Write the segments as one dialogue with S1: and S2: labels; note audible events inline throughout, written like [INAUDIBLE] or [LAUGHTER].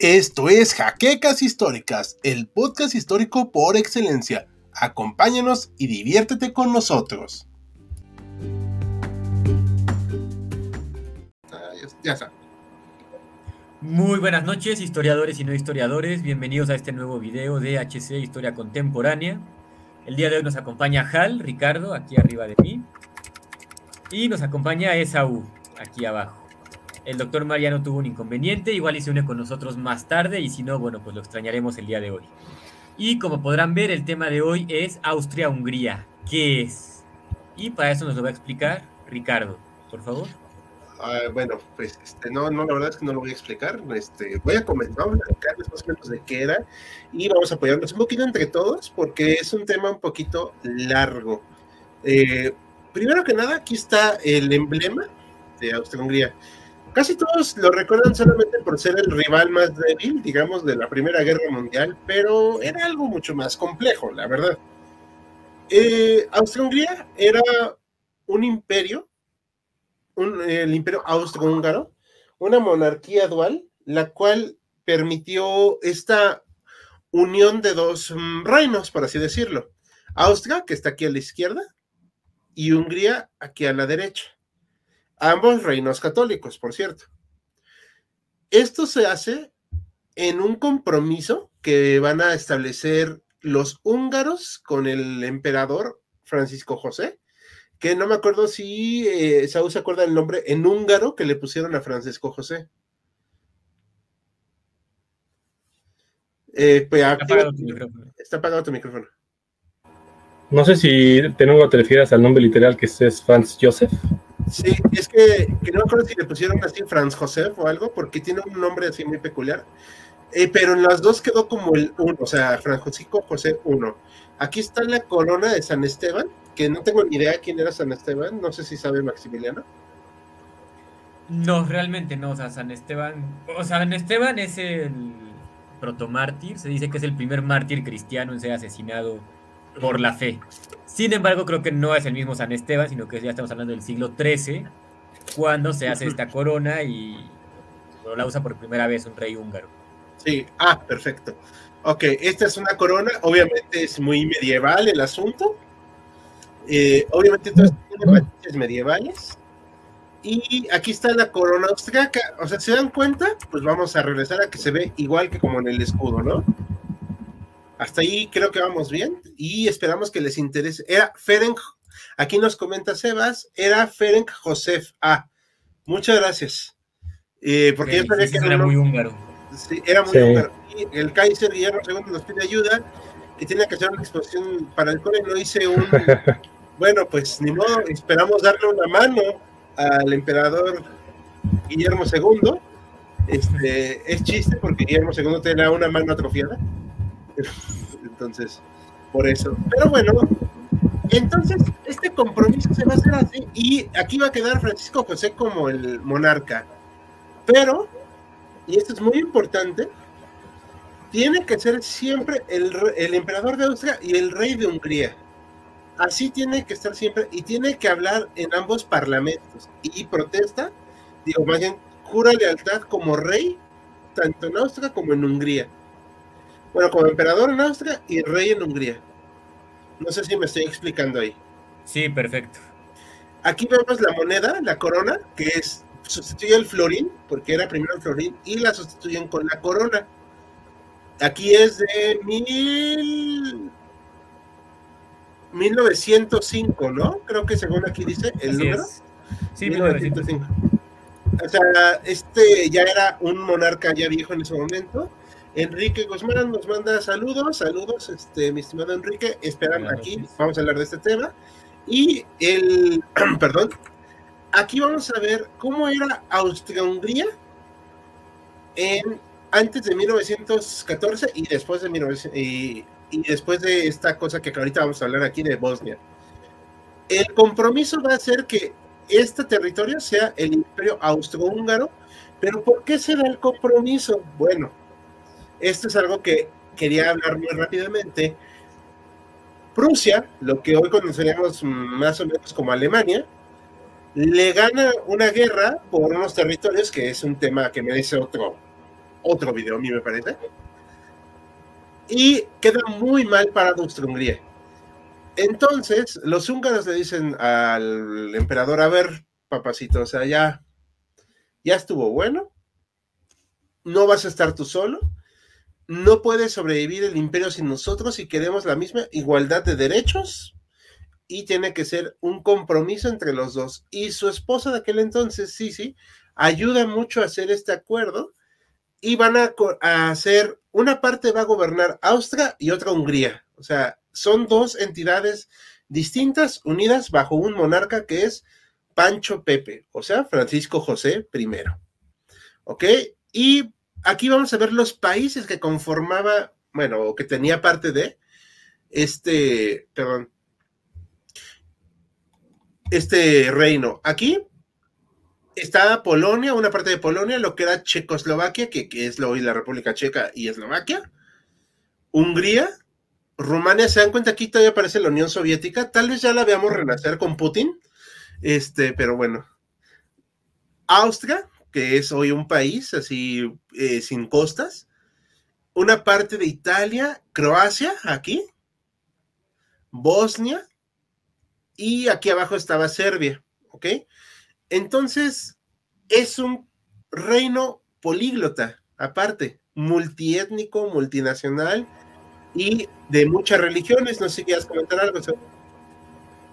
S1: Esto es Jaquecas Históricas, el podcast histórico por excelencia. Acompáñanos y diviértete con nosotros.
S2: Ah, ya, está.
S3: Muy buenas noches, historiadores y no historiadores. Bienvenidos a este nuevo video de HC Historia Contemporánea. El día de hoy nos acompaña Hal, Ricardo, aquí arriba de mí. Y nos acompaña Esaú, aquí abajo. El doctor Mariano tuvo un inconveniente, igual y se une con nosotros más tarde, y si no, bueno, pues lo extrañaremos el día de hoy. Y como podrán ver, el tema de hoy es Austria-Hungría. ¿Qué es? Y para eso nos lo va a explicar Ricardo, por favor.
S2: Ah, bueno, pues este, no, no, la verdad es que no lo voy a explicar. Este, voy a comentar, vamos a más o menos de qué y vamos a apoyarnos un poquito entre todos porque es un tema un poquito largo. Eh, primero que nada, aquí está el emblema de Austria-Hungría. Casi todos lo recuerdan solamente por ser el rival más débil, digamos, de la Primera Guerra Mundial, pero era algo mucho más complejo, la verdad. Eh, Austria-Hungría era un imperio, el imperio austrohúngaro, una monarquía dual, la cual permitió esta unión de dos mm, reinos, por así decirlo. Austria, que está aquí a la izquierda, y Hungría aquí a la derecha. Ambos reinos católicos, por cierto. Esto se hace en un compromiso que van a establecer los húngaros con el emperador Francisco José, que no me acuerdo si eh, Saúl se acuerda el nombre en húngaro que le pusieron a Francisco José.
S3: Eh, pues, está, apagado tu micrófono.
S2: está apagado tu micrófono.
S4: No sé si tengo te refieres al nombre literal que es Franz Joseph.
S2: Sí, es que, no me acuerdo si le pusieron así Franz Josef o algo, porque tiene un nombre así muy peculiar. Eh, pero en las dos quedó como el uno, o sea, Francisco José uno. Aquí está la corona de San Esteban, que no tengo ni idea quién era San Esteban, no sé si sabe Maximiliano.
S3: No, realmente no, o sea, San Esteban, o sea, San Esteban es el protomártir, se dice que es el primer mártir cristiano en ser asesinado por la fe. Sin embargo, creo que no es el mismo San Esteban, sino que ya estamos hablando del siglo XIII, cuando se hace esta corona y la usa por primera vez un rey húngaro.
S2: Sí, ah, perfecto. Ok, esta es una corona, obviamente es muy medieval el asunto. Eh, obviamente todo tiene matices medievales. Y aquí está la corona austriaca. O sea, ¿se dan cuenta? Pues vamos a regresar a que se ve igual que como en el escudo, ¿no? Hasta ahí creo que vamos bien y esperamos que les interese. Era Ferenc, aquí nos comenta Sebas, era Ferenc Josef A. Muchas gracias. Eh, porque yo sabía que
S3: era muy húngaro.
S2: Sí, era muy húngaro. Y el Kaiser Guillermo II nos pide ayuda y tiene que hacer una exposición para el cole. No hice un. [LAUGHS] bueno, pues ni modo, esperamos darle una mano al emperador Guillermo II. Este, es chiste porque Guillermo II tenía una mano atrofiada. [LAUGHS] Entonces, por eso. Pero bueno, entonces este compromiso se va a hacer así y aquí va a quedar Francisco José como el monarca. Pero, y esto es muy importante, tiene que ser siempre el, el emperador de Austria y el rey de Hungría. Así tiene que estar siempre y tiene que hablar en ambos parlamentos y protesta, digo, más bien, jura lealtad como rey, tanto en Austria como en Hungría. Bueno, como emperador en Austria y rey en Hungría. No sé si me estoy explicando ahí.
S3: Sí, perfecto.
S2: Aquí vemos la moneda, la corona, que es sustituye el florín, porque era primero el florín, y la sustituyen con la corona. Aquí es de mil... 1905, ¿no? Creo que según aquí dice el número.
S3: Sí, 1905.
S2: O sea, este ya era un monarca ya viejo en ese momento Enrique Guzmán nos manda saludos, saludos, este, mi estimado Enrique, esperan aquí, vamos a hablar de este tema. Y el, [CLEARS THROAT] perdón, aquí vamos a ver cómo era Austria-Hungría en, antes de 1914 y después de y, y después de esta cosa que ahorita vamos a hablar aquí de Bosnia. El compromiso va a ser que este territorio sea el imperio austrohúngaro, pero ¿por qué será el compromiso? Bueno, esto es algo que quería hablar muy rápidamente. Prusia, lo que hoy conoceríamos más o menos como Alemania, le gana una guerra por unos territorios que es un tema que merece otro, otro video, a mí me parece. Y queda muy mal para Austria-Hungría. Entonces, los húngaros le dicen al emperador, a ver, papacito, o sea, ya, ya estuvo bueno, no vas a estar tú solo, no puede sobrevivir el imperio sin nosotros si queremos la misma igualdad de derechos y tiene que ser un compromiso entre los dos. Y su esposa de aquel entonces, sí, ayuda mucho a hacer este acuerdo y van a, hacer, una parte va a gobernar Austria y otra Hungría. O sea, son dos entidades distintas unidas bajo un monarca que es Pancho Pepe, o sea, Francisco José I. ¿Ok? Y aquí vamos a ver los países que conformaba, bueno, o que tenía parte de este, perdón, este reino. Aquí está Polonia, una parte de Polonia, lo que era Checoslovaquia, que, es lo, hoy la República Checa y Eslovaquia, Hungría, Rumania, se dan cuenta aquí todavía aparece la Unión Soviética, tal vez ya la veamos renacer con Putin, este, pero bueno. Austria, que es hoy un país así eh, sin costas, una parte de Italia, Croacia, aquí, Bosnia, y aquí abajo estaba Serbia, ¿ok? Entonces, es un reino políglota, aparte, multiétnico, multinacional y de muchas religiones. No sé si quieres comentar algo.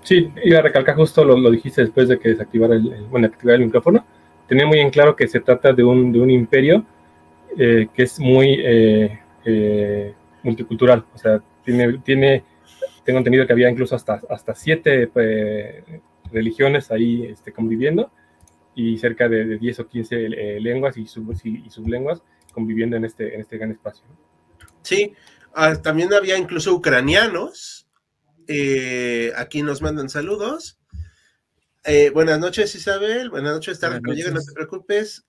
S4: Sí, iba a recalcar justo lo, lo dijiste después de que desactivara el, bueno, activar el micrófono. Tenía muy en claro que se trata de un, de un imperio eh, que es muy eh, eh, multicultural. O sea, tiene, tiene, tengo entendido que había incluso hasta, hasta siete religiones ahí este, conviviendo y cerca de, 10 o 15 eh, lenguas y, sub, y, sublenguas conviviendo en este, en este gran espacio.
S2: Sí, ah, también había incluso ucranianos. Eh, aquí nos mandan saludos. Eh, buenas noches, Isabel. Buenas noches, tarde, no te preocupes.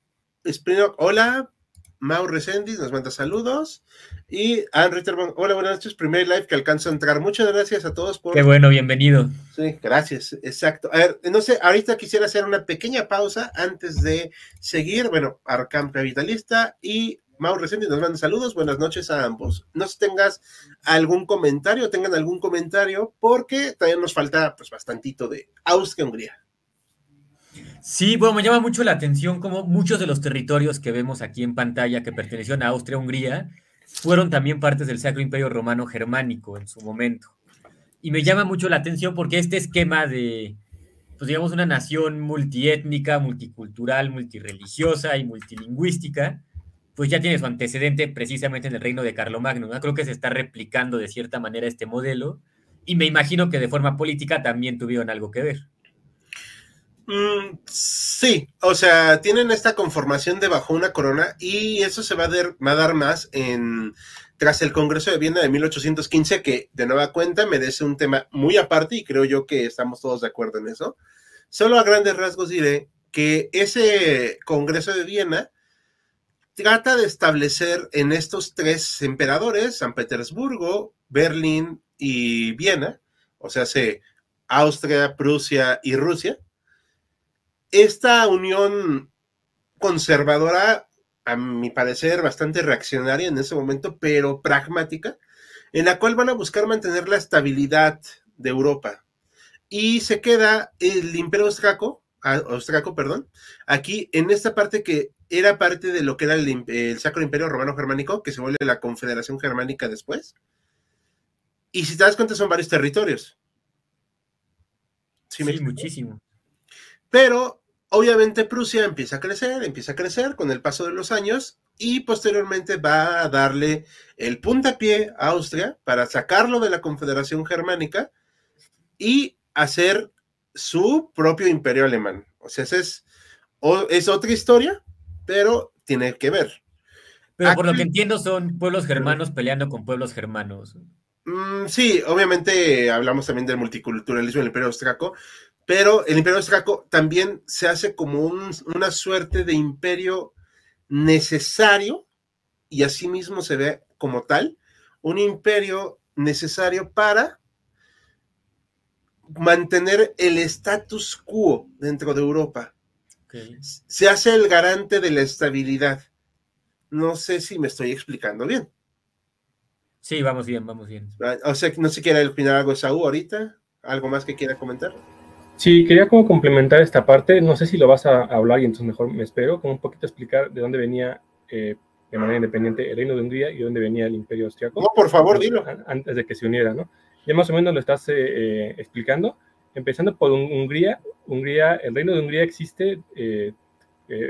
S2: hola. Mau Resendiz nos manda saludos. Y Ann Ritterman, hola, buenas noches. Primer live que alcanzo a entrar. Muchas gracias a todos por.
S3: Qué bueno, bienvenido.
S2: Sí, gracias, exacto. A ver, no sé, ahorita quisiera hacer una pequeña pausa antes de seguir. Bueno, Arcam Capitalista y Mau Resendiz nos manda saludos. Buenas noches a ambos. No sé si tengas algún comentario, tengan algún comentario, porque también nos falta pues bastantito de Austria-Hungría.
S3: Sí, bueno, me llama mucho la atención como muchos de los territorios que vemos aquí en pantalla que pertenecieron a Austria-Hungría fueron también partes del Sacro Imperio Romano Germánico en su momento. Y me llama mucho la atención porque este esquema de, pues digamos, una nación multiétnica, multicultural, multireligiosa y multilingüística, pues ya tiene su antecedente precisamente en el reino de Carlomagno. ¿no? Creo que se está replicando de cierta manera este modelo y me imagino que de forma política también tuvieron algo que ver.
S2: Mm, sí, o sea, tienen esta conformación de bajo una corona y eso se va a, dar, más en tras el Congreso de Viena de 1815, que de nueva cuenta merece un tema muy aparte y creo yo que estamos todos de acuerdo en eso. Solo a grandes rasgos diré que ese Congreso de Viena trata de establecer en estos tres emperadores, San Petersburgo, Berlín y Viena, o sea, se Austria, Prusia y Rusia, esta unión conservadora, a mi parecer, bastante reaccionaria en ese momento, pero pragmática, en la cual van a buscar mantener la estabilidad de Europa. Y se queda el imperio austriaco, austriaco, perdón, aquí en esta parte que era parte de lo que era el, Sacro Imperio Romano Germánico, que se vuelve la Confederación Germánica después. Y si te das cuenta, son varios territorios.
S3: Sí, muchísimo.
S2: Pero obviamente Prusia empieza a crecer, empieza a crecer con el paso de los años y posteriormente va a darle el puntapié a Austria para sacarlo de la Confederación Germánica y hacer su propio imperio alemán. O sea, es, es otra historia, pero tiene que ver.
S3: Pero por lo que entiendo son pueblos germanos peleando con pueblos germanos.
S2: Mm, sí, obviamente hablamos también del multiculturalismo del imperio austriaco, pero el imperio austriaco también se hace como una suerte de imperio necesario y asimismo se ve como tal, un imperio necesario para mantener el status quo dentro de Europa. Se hace el garante de la estabilidad. No sé si me estoy explicando bien.
S3: Sí, vamos bien, vamos bien.
S2: Ah, o sea, no sé si quiere opinar algo Saúl ahorita. ¿Algo más que quiera comentar?
S4: Sí, quería como complementar esta parte. No sé si lo vas a hablar y entonces mejor me espero, como un poquito explicar de dónde venía eh, de manera independiente el reino de Hungría y dónde venía el imperio austriaco.
S2: No, por favor, dilo.
S4: Antes de que se uniera, ¿no? Ya más o menos lo estás eh, eh, explicando. Empezando por Hungría, Hungría, el reino de Hungría existe,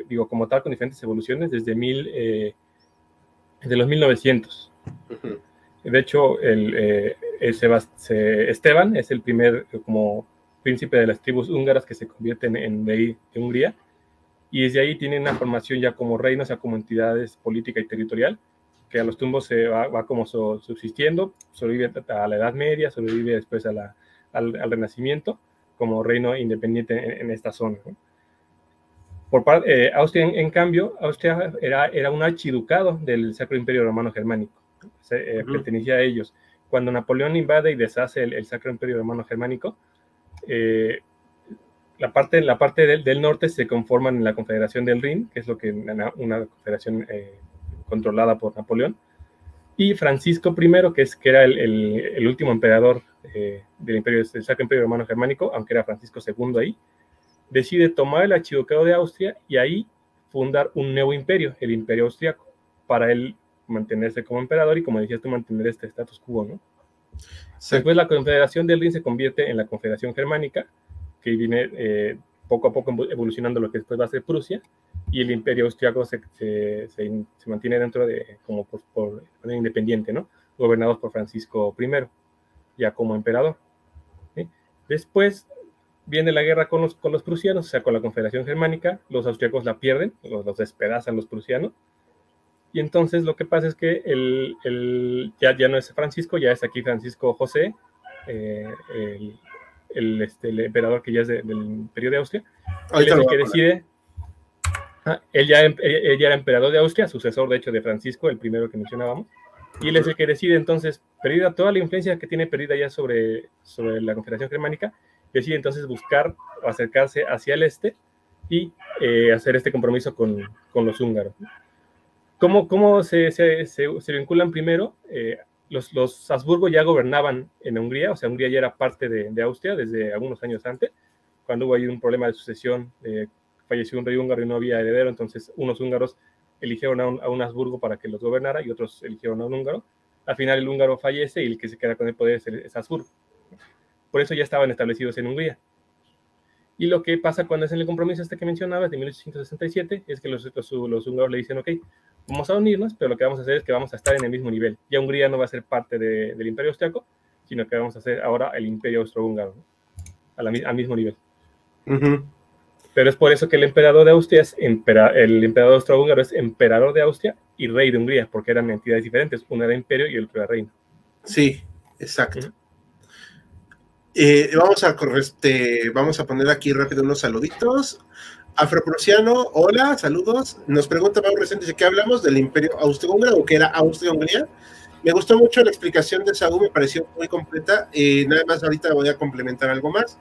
S4: digo, como tal, con diferentes evoluciones desde, mil, de los 1900. De hecho, el, Esteban es el primer como príncipe de las tribus húngaras que se convierten en rey de Hungría y desde ahí tienen una formación ya como reinos, o sea, como entidades política y territorial, que a los tumbos se va, como subsistiendo, sobrevive a la Edad Media, sobrevive después a la, al, Renacimiento como reino independiente en, esta zona. Por parte, eh, Austria, en, cambio, Austria era, era un archiducado del Sacro Imperio Romano Germánico, se, eh, pertenecía a ellos. Cuando Napoleón invade y deshace el, el Sacro Imperio Romano Germánico, eh, la parte, la parte del, norte se conforman en la Confederación del Rin, que es lo que una, confederación eh, controlada por Napoleón, y Francisco I, que, es, que era el, último emperador eh, del imperio del Sacro Imperio Romano Germánico, aunque era Francisco II ahí, decide tomar el archiducado de Austria y ahí fundar un nuevo imperio, el imperio austriaco, para él mantenerse como emperador y, como decías tú, mantener este status quo, ¿no? Después la Confederación del Rin se convierte en la Confederación Germánica, que viene eh, poco a poco evolucionando lo que después va a ser Prusia, y el imperio austriaco se, mantiene dentro de, como por, independiente, ¿no? Gobernados por Francisco I, ya como emperador. Después viene la guerra con los, con los prusianos, o sea, con la Confederación Germánica, los austriacos la pierden, los despedazan los prusianos, y entonces lo que pasa es que el, el, ya, ya no es Francisco, ya es aquí Francisco José, eh, el, el, este, el emperador que ya es del imperio de Austria, él es el que decide, ah, él, ya, em, él, ya, era emperador de Austria, sucesor de hecho de Francisco, el primero que mencionábamos, y él es el que decide entonces, perdida toda la influencia que tiene perdida ya sobre, sobre la Confederación Germánica, decide entonces buscar o acercarse hacia el este y eh, hacer este compromiso con, con los húngaros. ¿Cómo, cómo se, se, se, vinculan primero? Eh, los, los Habsburgo ya gobernaban en Hungría, o sea, Hungría ya era parte de, de Austria desde algunos años antes, cuando hubo ahí un problema de sucesión, eh, falleció un rey húngaro y no había heredero, entonces unos húngaros eligieron a un, a un, Habsburgo para que los gobernara y otros eligieron a un húngaro. Al final el húngaro fallece y el que se queda con el poder es, es Habsburgo. Por eso ya estaban establecidos en Hungría. Y lo que pasa cuando hacen el compromiso este que mencionabas de 1867 es que los, los, los húngaros le dicen, ok, vamos a unirnos, pero lo que vamos a hacer es que vamos a estar en el mismo nivel. Ya Hungría no va a ser parte de, del Imperio Austriaco, sino que vamos a hacer ahora el Imperio Austrohúngaro, ¿no? al mismo nivel. Pero es por eso que el emperador de Austria es el emperador austrohúngaro es emperador de Austria y rey de Hungría, porque eran entidades diferentes, uno era imperio y el otro era reino.
S2: Sí, exacto. Eh, vamos, a, este, vamos a poner aquí rápido unos saluditos. Afroprusiano, hola, saludos. Nos pregunta Pablo Recién, dice que hablamos del Imperio Austrohúngaro, que era Austria-Hungría. Me gustó mucho la explicación de Saúl, me pareció muy completa. y nada más ahorita voy a complementar algo más.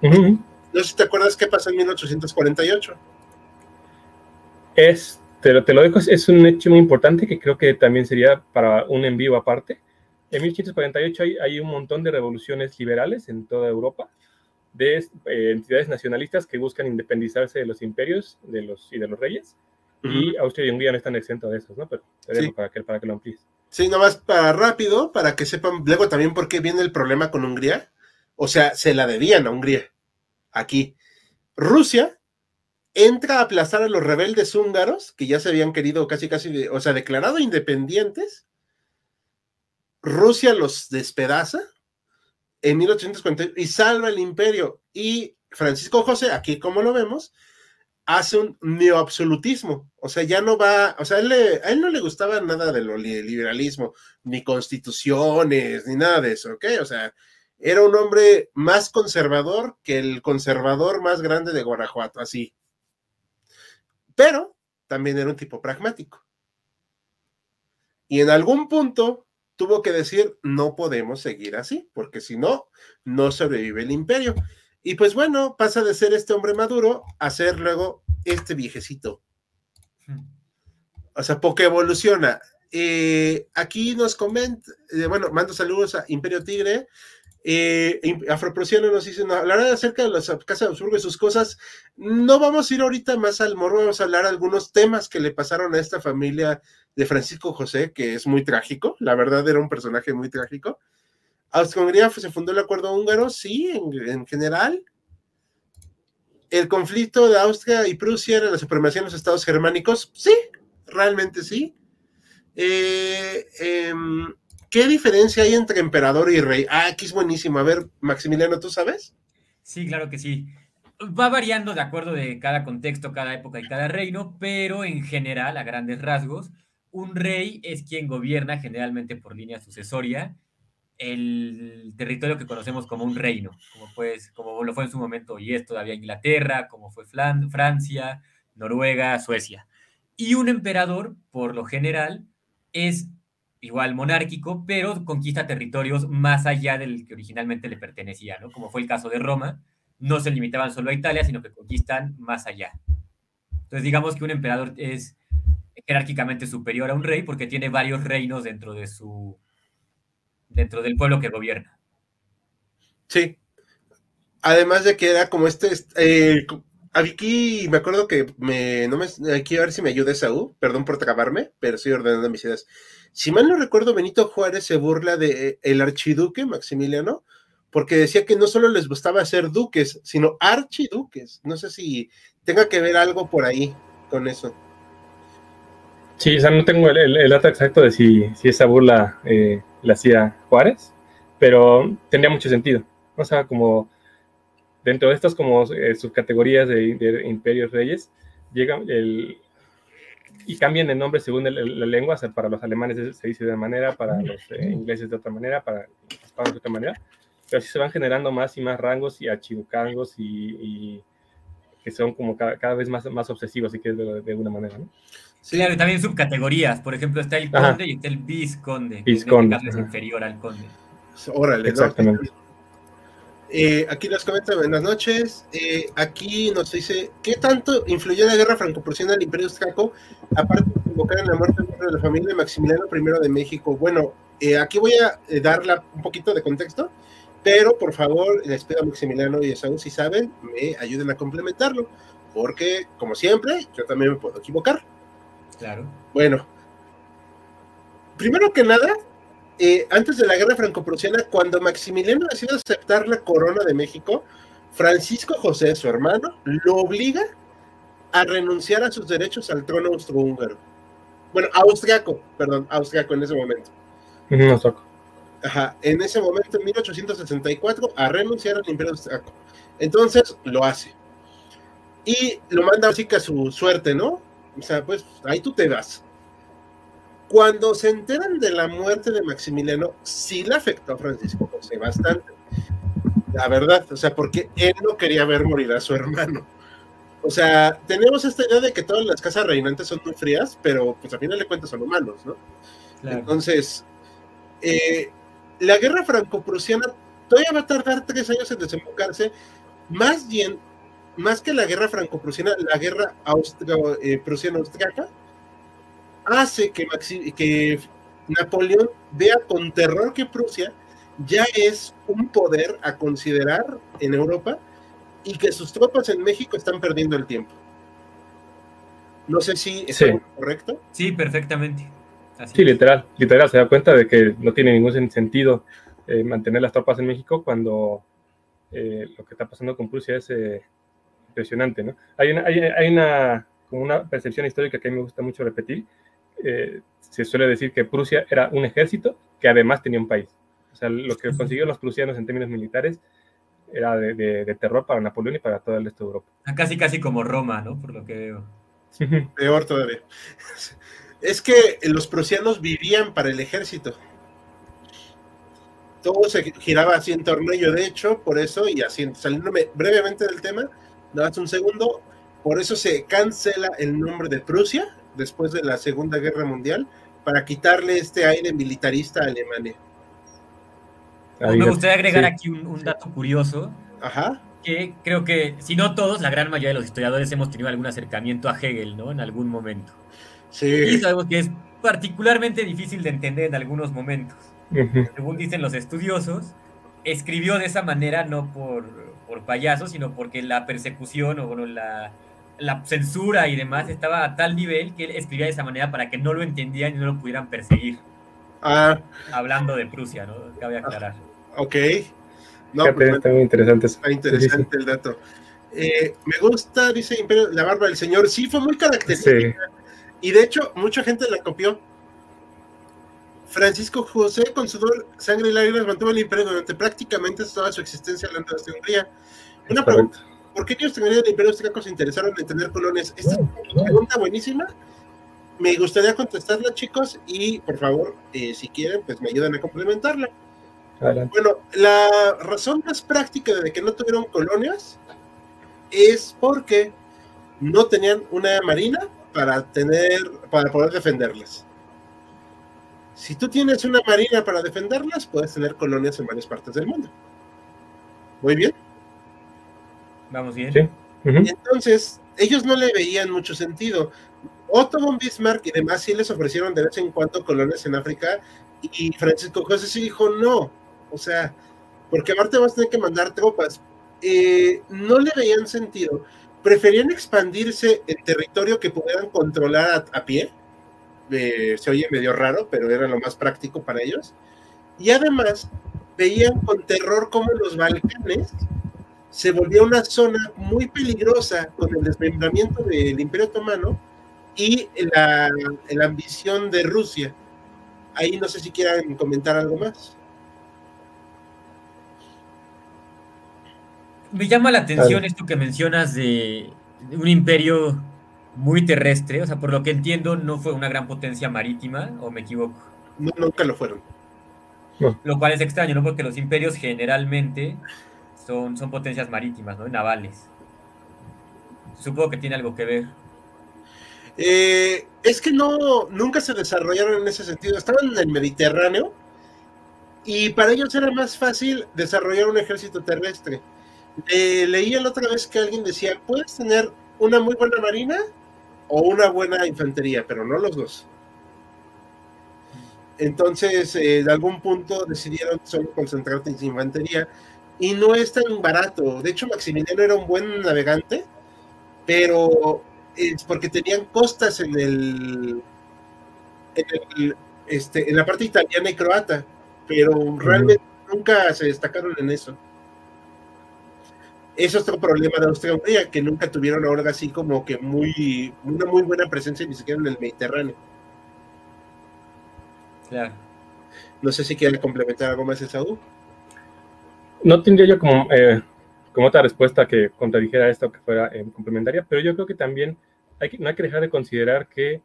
S2: No sé si te acuerdas qué pasó en 1848.
S4: Es, te lo, te lo dejo, es un hecho muy importante que creo que también sería para un envío aparte. En 1848 hay, hay un montón de revoluciones liberales en toda Europa de eh, entidades nacionalistas que buscan independizarse de los imperios de los, y de los reyes. Y Austria y Hungría no están exentos de esos, ¿no? Pero te para, que, para que lo amplíes.
S2: Sí, nomás para rápido, para que sepan luego también por qué viene el problema con Hungría. O sea, se la debían a Hungría. Aquí. Rusia entra a aplazar a los rebeldes húngaros, que ya se habían querido casi, casi, o sea, declarado independientes. Rusia los despedaza en 1840 y salva el imperio. Y Francisco José, aquí como lo vemos, hace un neoabsolutismo. O sea, ya no va, o sea, a él, no le gustaba nada de lo liberalismo, ni constituciones, ni nada de eso, ¿ok? O sea, era un hombre más conservador que el conservador más grande de Guanajuato, así. Pero también era un tipo pragmático. Y en algún punto tuvo que decir, no podemos seguir así, porque si no, no sobrevive el imperio. Y pues bueno, pasa de ser este hombre maduro a ser luego este viejecito. O sea, porque evoluciona. Eh, aquí nos comenta, eh, bueno, mando saludos a Imperio Tigre. Eh, nos dice, no, acerca de las casas de Habsburgo y sus cosas. No vamos a ir ahorita más al morro, vamos a hablar de algunos temas que le pasaron a esta familia de Francisco José, que es muy trágico. La verdad, era un personaje muy trágico. Austria-Hungría se fundó el acuerdo húngaro, sí, en, en general. El conflicto de Austria y Prusia era la supremacía de los estados germánicos, sí, realmente sí. Eh, em, ¿Qué diferencia hay entre emperador y rey? Ah, aquí es buenísimo. A ver, Maximiliano, ¿tú sabes?
S3: Sí, claro que sí. Va variando de acuerdo de cada contexto, cada época y cada reino, pero en general, a grandes rasgos, un rey es quien gobierna generalmente por línea sucesoria el territorio que conocemos como un reino, como, pues, como lo fue en su momento y es todavía Inglaterra, como fue Francia, Noruega, Suecia. Y un emperador, por lo general, es igual monárquico, pero conquista territorios más allá del que originalmente le pertenecía, ¿no? Como fue el caso de Roma, no se limitaban solo a Italia, sino que conquistan más allá. Entonces, digamos que un emperador es jerárquicamente superior a un rey porque tiene varios reinos dentro de su dentro del pueblo que gobierna.
S2: Sí. Además de que era como este, eh, aquí me acuerdo que me, no me, aquí a ver si me ayuda Saúl, perdón por trabarme, pero estoy ordenando mis ideas. Si mal no recuerdo, Benito Juárez se burla de eh, el archiduque Maximiliano, porque decía que no solo les gustaba ser duques, sino archiduques. No sé si tenga que ver algo por ahí con eso.
S4: Sí, o sea, no tengo el, dato exacto de si, si esa burla eh, la hacía Juárez, pero tendría mucho sentido. O sea, como dentro de estas como eh, subcategorías de, imperios reyes, llegan el, y cambian el nombre según la lengua, o sea, para los alemanes se dice de una manera, para los eh, ingleses de otra manera, para los hispanos de otra manera, pero así se van generando más y más rangos y archiducangos y, y que son como cada, vez más, más obsesivos, si quieres de, de alguna manera, ¿no?
S3: Sí. Claro, y también subcategorías. Por ejemplo, está el conde y está el visconde.
S4: Visconde.
S3: Que es inferior al conde.
S2: Órale,
S4: Exactamente.
S2: Eh, aquí nos comenta buenas noches. Eh, aquí nos dice: ¿Qué tanto influyó la guerra franco-prusiana al Imperio Austriaco? Aparte de convocar en la muerte de la familia de Maximiliano I de México. Bueno, eh, aquí voy a darle un poquito de contexto, pero por favor, les pido a Maximiliano y a Saúl, si saben, me ayuden a complementarlo, porque, como siempre, yo también me puedo equivocar.
S3: Claro.
S2: Bueno, primero que nada, eh, antes de la guerra franco-prusiana, cuando Maximiliano decidió aceptar la corona de México, Francisco José, su hermano, lo obliga a renunciar a sus derechos al trono austrohúngaro. Bueno, austriaco, perdón, austriaco en ese momento. Ajá, en ese momento, en 1864, a renunciar al imperio austriaco. Entonces, lo hace. Y lo manda así que a su suerte, ¿no? O sea, pues ahí tú te vas. Cuando se enteran de la muerte de Maximiliano, sí le afectó a Francisco José bastante. La verdad, o sea, porque él no quería ver morir a su hermano. O sea, tenemos esta idea de que todas las casas reinantes son muy frías, pero pues a final de cuentas son humanos, ¿no? Entonces, eh, la guerra franco-prusiana todavía va a tardar tres años en desembocarse, más bien más que la guerra franco-prusiana, la guerra eh, prusiano-austriaca, hace que, que Napoleón vea con terror que Prusia ya es un poder a considerar en Europa y que sus tropas en México están perdiendo el tiempo. No sé si es correcto.
S3: Sí, perfectamente.
S4: sí, literal, literal, se da cuenta de que no tiene ningún sentido eh, mantener las tropas en México cuando eh, lo que está pasando con Prusia es impresionante, ¿no? Hay una, hay, una, como una percepción histórica que a mí me gusta mucho repetir. Eh, se suele decir que Prusia era un ejército que además tenía un país. O sea, lo que consiguieron los prusianos en términos militares era de, terror para Napoleón y para todo el resto de Europa.
S3: Ah, casi, casi como Roma, ¿no? Por lo que veo.
S2: Peor todavía. Es que los prusianos vivían para el ejército. Todo se giraba así en torno a ello, de hecho, por eso, y así, saliéndome brevemente del tema, das un segundo. Por eso se cancela el nombre de Prusia después de la Segunda Guerra Mundial para quitarle este aire militarista a Alemania.
S3: Me gustaría agregar aquí un, dato curioso.
S2: Ajá.
S3: Que creo que, si no todos, la gran mayoría de los historiadores hemos tenido algún acercamiento a Hegel, ¿no? En algún momento. Sí. Y sabemos que es particularmente difícil de entender en algunos momentos. Según dicen los estudiosos, escribió de esa manera no por, por payaso, sino porque la persecución o bueno, la, la censura y demás estaba a tal nivel que él escribía de esa manera para que no lo entendían y no lo pudieran perseguir.
S2: Ah.
S3: Hablando de Prusia, ¿no? Cabe aclarar.
S2: Ok.
S4: No, pues, está muy interesante Está
S2: interesante el dato. Eh, me gusta, dice Imperio, la barba del señor. Sí, fue muy característica. Y de hecho, mucha gente la copió. Francisco José, con sudor, sangre y lágrimas, mantuvo el imperio durante prácticamente toda su existencia hablando de Hungría. Una pregunta. ¿Por qué ellos del imperio austríaco se interesaron en tener colonias? Esta es una pregunta buenísima. Me gustaría contestarla, chicos, y por favor, eh, si quieren, pues me ayudan a complementarla. Bueno, la razón más práctica de que no tuvieron colonias es porque no tenían una marina para tener, para poder defenderlas. Si tú tienes una marina para defenderlas, puedes tener colonias en varias partes del mundo. Muy bien.
S3: Vamos bien.
S2: Entonces, ellos no le veían mucho sentido. Otto von Bismarck y demás sí les ofrecieron de vez en cuando colonias en África y Francisco José sí dijo no. O sea, porque aparte vas a tener que mandar tropas. Eh, no le veían sentido. Preferían expandirse en territorio que pudieran controlar a, pie. Eh, se oye medio raro, pero era lo más práctico para ellos. Y además veían con terror cómo los Balcanes se volvió una zona muy peligrosa con el desmembramiento del Imperio Otomano y la, la ambición de Rusia. Ahí no sé si quieran comentar algo más.
S3: Me llama la atención esto que mencionas de un imperio muy terrestre, o sea, por lo que entiendo, no fue una gran potencia marítima, o me equivoco.
S2: No, nunca lo fueron.
S3: Lo cual es extraño, ¿no? Porque los imperios generalmente son, son potencias marítimas, ¿no? Navales. Supongo que tiene algo que ver.
S2: Eh, es que no, nunca se desarrollaron en ese sentido. Estaban en el Mediterráneo y para ellos era más fácil desarrollar un ejército terrestre. leía la otra vez que alguien decía, puedes tener una muy buena marina o una buena infantería, pero no los dos. Entonces, eh, de algún punto decidieron solo concentrarte en infantería y no es tan barato. De hecho, Maximiliano era un buen navegante, pero es porque tenían costas en el, en, este, en la parte italiana y croata, pero realmente nunca se destacaron en eso. Eso es otro problema de Austria-Hungría, que nunca tuvieron ahora así como que muy, una muy buena presencia ni siquiera en el Mediterráneo.
S3: Claro.
S2: No sé si quiere complementar algo más, Esaú
S4: no tendría yo como, eh, como otra respuesta que contradijera esto que fuera eh, complementaria, pero yo creo que también hay que, no hay que dejar de considerar que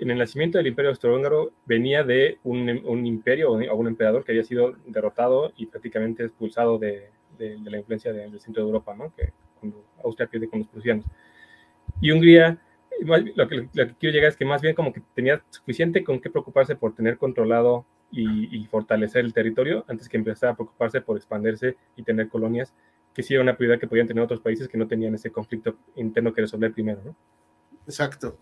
S4: en el nacimiento del imperio austrohúngaro venía de un, imperio o un emperador que había sido derrotado y prácticamente expulsado de, la influencia del centro de Europa, ¿no? que Austria pierde con los prusianos. Y Hungría, lo que, lo que quiero llegar es que más bien como que tenía suficiente con qué preocuparse por tener controlado y, fortalecer el territorio antes que empezar a preocuparse por expandirse y tener colonias, que sí era una prioridad que podían tener otros países que no tenían ese conflicto interno que resolver primero, ¿no?
S2: Exacto.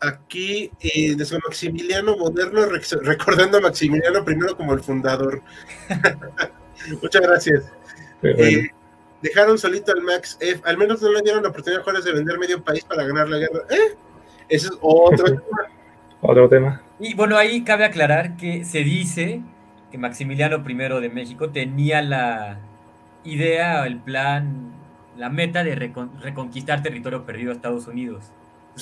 S2: Aquí, eh, desde Maximiliano Moderno, recordando a Maximiliano primero como el fundador. [LAUGHS] Muchas gracias. Eh, dejaron solito al Max F. Al menos no le dieron la oportunidad a Juárez de vender medio país para ganar la guerra. ¿Eh? Ese es otro tema. [LAUGHS]
S4: Otro tema.
S3: Y bueno, ahí cabe aclarar que se dice que Maximiliano I de México tenía la idea, el plan, la meta de reconquistar territorio perdido a Estados Unidos.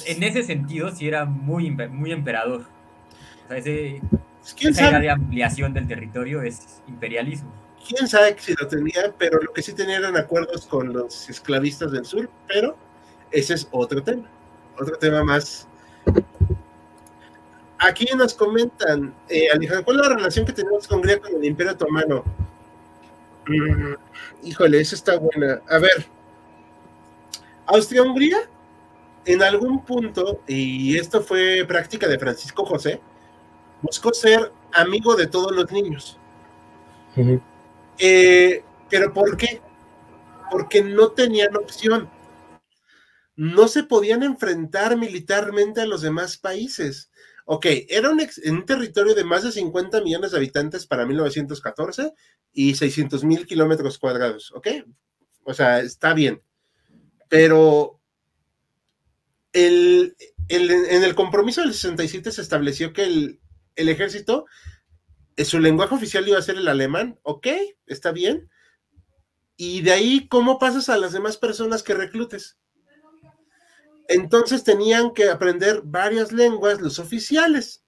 S3: En ese sentido, sí era muy, muy emperador. O sea, ese, esa idea de ampliación del territorio es imperialismo.
S2: Quién sabe si lo tenía, pero lo que sí tenía eran acuerdos con los esclavistas del sur, pero ese es otro tema. Otro tema más Aquí nos comentan, eh, Alejandro, ¿cuál es la relación que tenemos con Hungría con el Imperio Otomano? Mm, híjole, esa está buena. A ver, Austria-Hungría, en algún punto, y esto fue práctica de Francisco José, buscó ser amigo de todos los niños. Eh, pero ¿por qué? Porque no tenían opción. no se podían enfrentar militarmente a los demás países. Ok, era un, un territorio de más de 50 millones de habitantes para 1914 y 600 mil kilómetros cuadrados, ¿ok? O sea, está bien. Pero el, en el compromiso del 67 se estableció que el, el ejército, eh, su lenguaje oficial iba a ser el alemán, ok, está bien. Y de ahí, ¿cómo pasas a las demás personas que reclutes? Entonces tenían que aprender varias lenguas, los oficiales.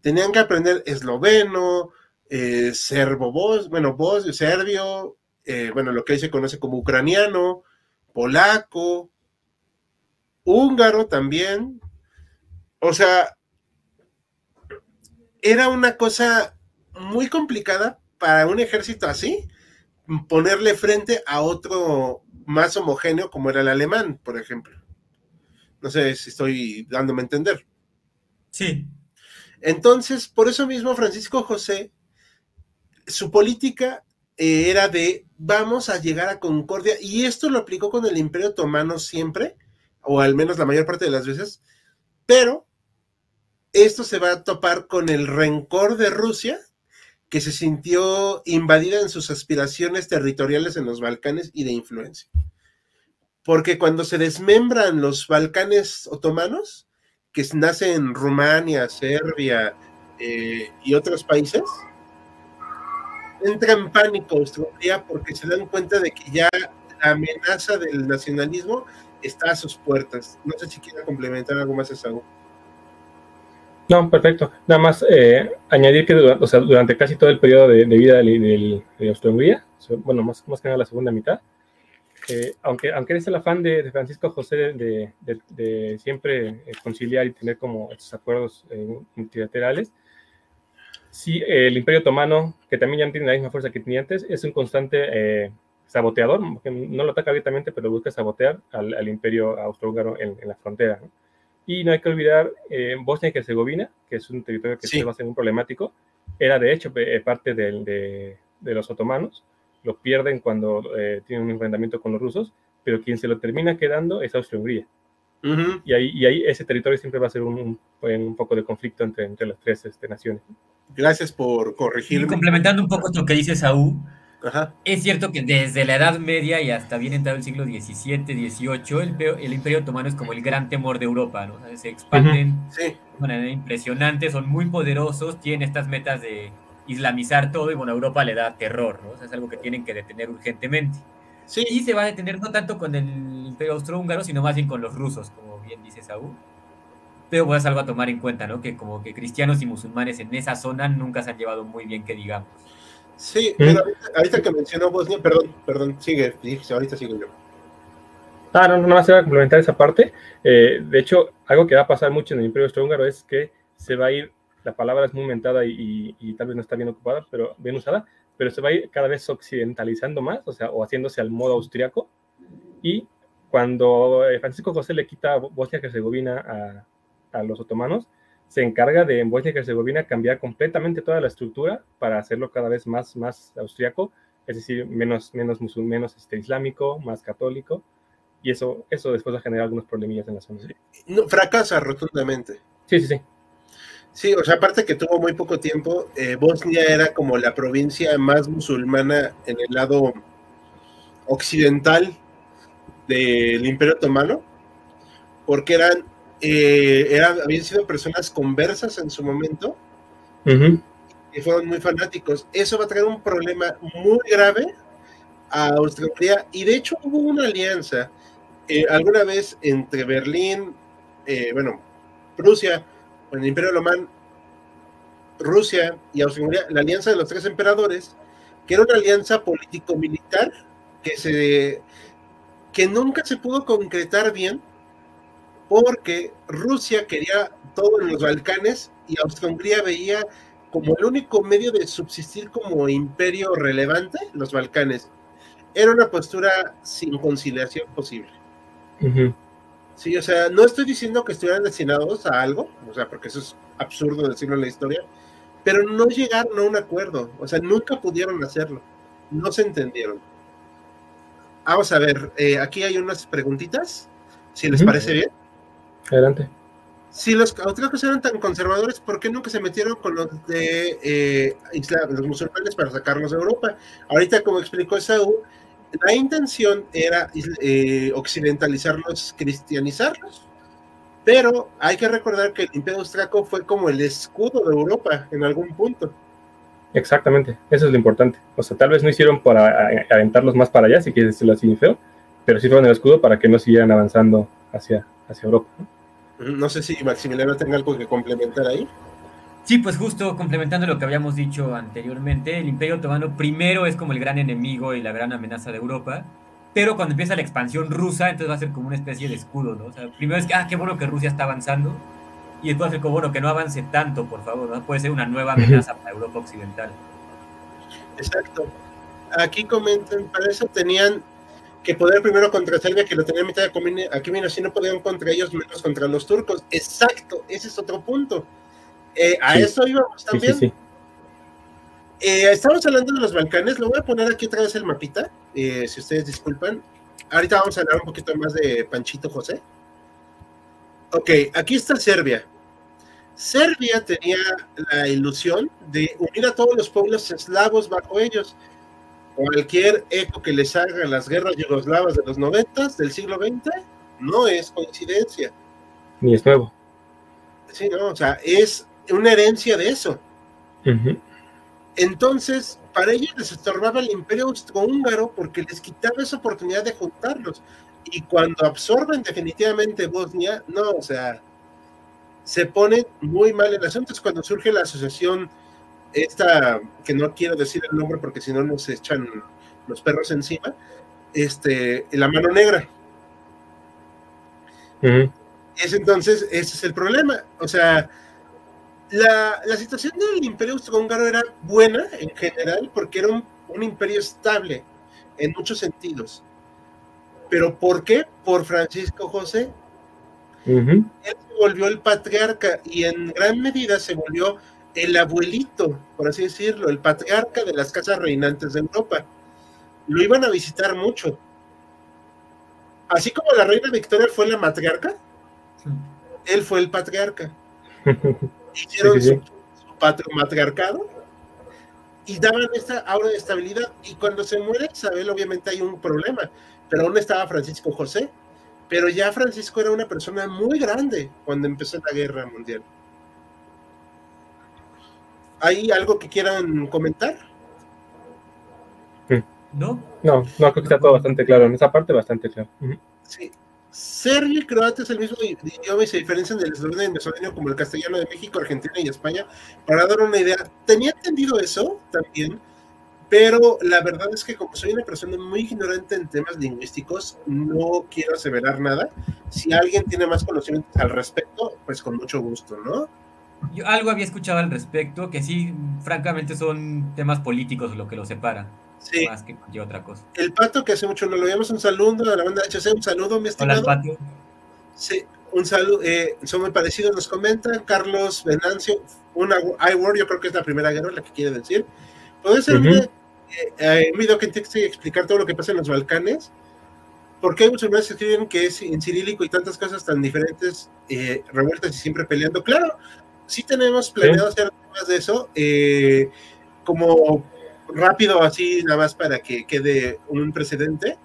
S2: Tenían que aprender esloveno, eh, serbo, bueno, vos, serbio, eh, bueno, lo que ahí se conoce como ucraniano, polaco, húngaro también. O sea, era una cosa muy complicada para un ejército así, ponerle frente a otro más homogéneo como era el alemán, por ejemplo. No sé si estoy dándome a entender.
S3: Sí.
S2: Entonces, por eso mismo Francisco José, su política eh, era de vamos a llegar a concordia, y esto lo aplicó con el Imperio Otomano siempre, o al menos la mayor parte de las veces, pero esto se va a topar con el rencor de Rusia, que se sintió invadida en sus aspiraciones territoriales en los Balcanes y de influencia. Porque cuando se desmembran los Balcanes otomanos, que nace en Rumania, Serbia eh, y otros países, entra en pánico Austria porque se dan cuenta de que ya la amenaza del nacionalismo está a sus puertas. No sé si quiera complementar algo más eso.
S4: No, perfecto. Nada más eh, añadir que durante, casi todo el periodo de, vida de, Austria-Hungría, bueno, más, más que nada la segunda mitad, eh, aunque, aunque eres el afán de, Francisco José de, siempre eh, conciliar y tener como estos acuerdos multilaterales, sí, el Imperio Otomano, que también ya no tiene la misma fuerza que tenía antes, es un constante saboteador, no lo ataca abiertamente, pero busca sabotear al, Imperio Austrohúngaro en, en la frontera. ¿no? Y no hay que olvidar eh, Bosnia y Herzegovina, que es un territorio que se va a ser muy problemático, era de hecho eh, parte de, los otomanos, lo pierden cuando eh, tienen un enfrentamiento con los rusos, pero quien se lo termina quedando es Austria-Hungría. y, ahí, y ahí ese territorio siempre va a ser un, un, poco de conflicto entre, entre las tres este, naciones.
S2: Gracias por corregirme.
S3: Y complementando un poco lo que dice Saúl, es cierto que desde la Edad Media y hasta bien entrado el siglo XVII, XVIII, el, Imperio Otomano es como el gran temor de Europa, ¿no? se expanden de manera impresionante, son muy poderosos, tienen estas metas de islamizar todo y bueno, a Europa le da terror, ¿no? es algo que tienen que detener urgentemente. Sí. Y se va a detener no tanto con el Imperio Austrohúngaro, sino más bien con los rusos, como bien dice Saúl. Pero pues es algo a tomar en cuenta, ¿no? Que como que cristianos y musulmanes en esa zona nunca se han llevado muy bien, que digamos.
S2: Sí, pero ahorita, que mencionó Bosnia, perdón, perdón, sigue, ahorita sigo yo.
S4: Ah, no, no, más se va a complementar esa parte. Eh, de hecho, algo que va a pasar mucho en el Imperio Austrohúngaro es que se va a ir, la palabra es muy mentada y, tal vez no está bien ocupada, pero bien usada, pero se va a ir cada vez occidentalizando más, o sea, o haciéndose al modo austriaco. Y cuando eh, Francisco José le quita Bosnia y Herzegovina a, a los otomanos, se encarga de en Bosnia y Herzegovina cambiar completamente toda la estructura para hacerlo cada vez más, más austriaco, es decir, menos, menos musulmán, menos este, islámico, más católico, y eso, eso después va a generar algunos problemillas en la zona.
S2: No, fracasa rotundamente.
S4: Sí, sí, sí.
S2: Sí, o sea, aparte que tuvo muy poco tiempo, eh, Bosnia era como la provincia más musulmana en el lado occidental del Imperio Otomano, porque eran eh, habían sido personas conversas en su momento y fueron muy fanáticos. Eso va a traer un problema muy grave a Austria y de hecho hubo una alianza eh, alguna vez entre Berlín, eh, bueno, Prusia, el Imperio Alemán, Rusia y Austria, la alianza de los tres emperadores, que era una alianza político-militar que se que nunca se pudo concretar bien porque Rusia quería todo en los Balcanes y Austria-Hungría veía como el único medio de subsistir como imperio relevante los Balcanes. Era una postura sin conciliación posible. Sí, o sea, no estoy diciendo que estuvieran destinados a algo, o sea, porque eso es absurdo decirlo en la historia, pero no llegaron a un acuerdo, o sea, nunca pudieron hacerlo, no se entendieron. vamos a ver, eh, aquí hay unas preguntitas, si les parece bien.
S4: Adelante.
S2: Si los austriacos eran tan conservadores, ¿por qué nunca se metieron con los de eh, Islam, los musulmanes para sacarlos de Europa? Ahorita, como explicó Saúl, la intención era eh, occidentalizarlos, cristianizarlos, pero hay que recordar que el imperio austriaco fue como el escudo de Europa en algún punto.
S4: Exactamente, eso es lo importante. O sea, tal vez no hicieron para aventarlos más para allá, si quieres decirlo así feo, pero sí fueron el escudo para que no siguieran avanzando hacia, hacia Europa. ¿no?
S2: No sé si Maximiliano tenga algo que complementar ahí.
S3: Sí, pues justo complementando lo que habíamos dicho anteriormente, el Imperio Otomano primero es como el gran enemigo y la gran amenaza de Europa, pero cuando empieza la expansión rusa, entonces va a ser como una especie de escudo, ¿no? O sea, primero es que, ah, qué bueno que Rusia está avanzando, y después va a ser como, bueno, que no avance tanto, por favor, ¿no? Puede ser una nueva amenaza para Europa Occidental.
S2: Exacto. Aquí comentan, para eso tenían que poder primero contra Serbia, que lo tenían mitad de aquí mira, si no podían contra ellos, menos contra los turcos. Exacto, ese es otro punto. Eh, a
S4: Sí.
S2: eso íbamos también.
S4: sí, sí.
S2: Eh, estamos hablando de los Balcanes, lo voy a poner aquí otra vez el mapita, eh, si ustedes disculpan. Ahorita vamos a hablar un poquito más de Panchito José. Ok, aquí está Serbia. Serbia tenía la ilusión de unir a todos los pueblos eslavos bajo ellos. Cualquier eco que les haga las guerras yugoslavas de los noventas del siglo XX no es coincidencia.
S4: Ni es nuevo.
S2: Sí, no, o sea, es una herencia de eso. Entonces, para ellos les estorbaba el imperio austrohúngaro porque les quitaba esa oportunidad de juntarlos. Y cuando absorben definitivamente Bosnia, no, o sea, se pone muy mal el asunto. Es cuando surge la asociación, esta, que no quiero decir el nombre porque si no nos echan los perros encima, este, la mano negra. Es entonces, ese es el problema. O sea, la, la situación del imperio austrohúngaro era buena en general porque era un, un imperio estable en muchos sentidos. Pero ¿por qué? Por Francisco José. Él se volvió el patriarca y en gran medida se volvió el abuelito, por así decirlo, el patriarca de las casas reinantes de Europa. Lo iban a visitar mucho. Así como la reina Victoria fue la matriarca, él fue el patriarca. [LAUGHS] Hicieron
S4: Sí, sí, sí.
S2: su, su patrio matriarcado y daban esta aura de estabilidad. Y cuando se muere Isabel, obviamente hay un problema, pero aún estaba Francisco José. Pero ya Francisco era una persona muy grande cuando empezó la guerra mundial. ¿Hay algo que quieran comentar?
S3: ¿No?
S4: No, no, creo que está todo bastante claro. En esa parte, bastante claro.
S2: Sí. Serbio y croata es el mismo idioma y se diferencian del esloveno y venezolano como el castellano de México, Argentina y España. Para dar una idea, tenía entendido eso también, pero la verdad es que como soy una persona muy ignorante en temas lingüísticos, no quiero aseverar nada. Si alguien tiene más conocimientos al respecto, pues con mucho gusto, ¿no?
S3: Yo algo había escuchado al respecto, que sí, francamente son temas políticos lo que los separa,
S2: Sí,
S3: más que cualquier otra cosa.
S2: el pato que hace mucho no lo vemos, un saludo a la banda HC, un saludo, mi
S3: Hola,
S2: estimado.
S3: Patio.
S2: Sí, un saludo, eh, son muy parecidos, nos comentan Carlos Venancio, una iWord, yo creo que es la primera guerra, la que quiere decir. Puede ser
S4: Ujú.
S2: una, eh, eh, un video que intente explicar todo lo que pasa en los Balcanes, porque hay musulmanes que escriben que es en cirílico y tantas cosas tan diferentes, eh, revueltas y siempre peleando. Claro, sí tenemos planeado hacer temas de eso, eh, como rápido así, nada más para que quede un precedente.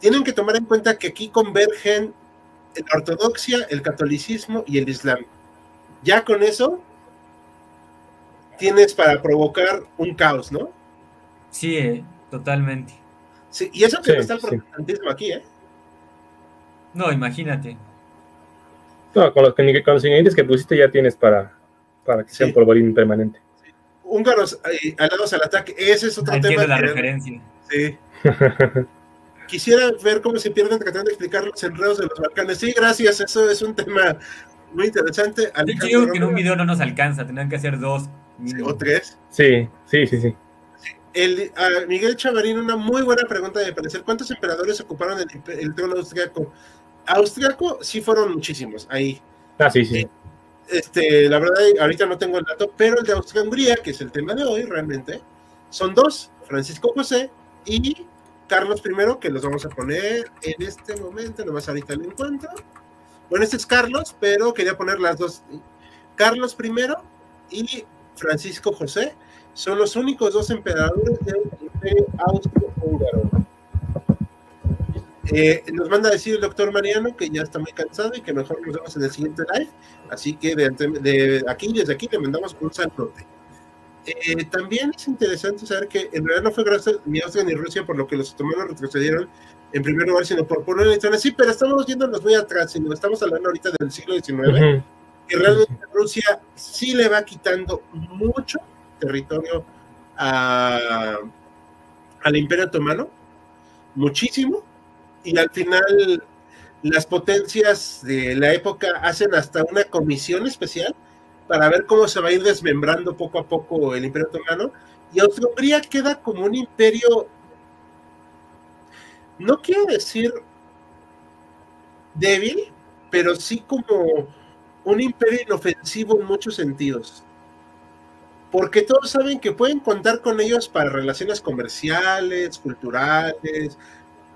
S2: Tienen que tomar en cuenta que aquí convergen la ortodoxia, el catolicismo y el islam. Ya con eso tienes para provocar un caos, ¿no?
S3: Sí, eh, totalmente.
S2: Sí, y eso que
S4: Sí,
S2: no está el
S4: sí.
S2: protestantismo aquí, ¿eh?
S3: No, imagínate.
S4: No, con los, con los ingredientes que pusiste ya tienes para, para que sea
S2: Sí.
S4: un polvorín permanente.
S2: Húngaros eh, alados al ataque, ese es otro
S3: Entiendo
S2: tema.
S3: la
S2: que-
S3: referencia.
S2: sí. [LAUGHS] Quisiera ver cómo se pierden tratando de explicar los enredos de los Balcanes. Sí, gracias, eso es un tema muy interesante.
S3: De hecho,
S2: Alejandro
S3: yo digo que en un video no nos alcanza, tendrán que hacer dos.
S2: sí, o tres.
S4: Sí, sí, sí, sí.
S2: El, a Miguel Chavarín, una muy buena pregunta de parecer. ¿Cuántos emperadores ocuparon el, trono austriaco? Austriaco sí fueron muchísimos ahí.
S4: Ah, sí, sí.
S2: Este, la verdad, ahorita no tengo el dato, pero el de Austria-Hungría, que es el tema de hoy realmente, son dos, Francisco José y Carlos I, que los vamos a poner en este momento, nomás ahorita lo encuentro. Bueno, este es Carlos, pero quería poner las dos. Carlos I y Francisco José son los únicos dos emperadores del Imperio Austro-Húngaro. Eh, nos manda a decir el doctor Mariano que ya está muy cansado y que mejor nos vemos en el siguiente live. Así que de, aquí, desde aquí, le mandamos un saludo. Eh, también es interesante saber que en realidad no fue gracias ni Austria ni Rusia por lo que los otomanos retrocedieron en primer lugar, sino por poner la historia. Sí, pero estamos yéndonos muy atrás, sino estamos hablando ahorita del siglo XIX, y realmente Rusia sí le va quitando mucho territorio a, al Imperio Otomano, muchísimo, y al final las potencias de la época hacen hasta una comisión especial para ver cómo se va a ir desmembrando poco a poco el Imperio Otomano, y Austria-Hungría queda como un imperio, no quiero decir débil, pero sí como un imperio inofensivo en muchos sentidos. Porque todos saben que pueden contar con ellos para relaciones comerciales, culturales,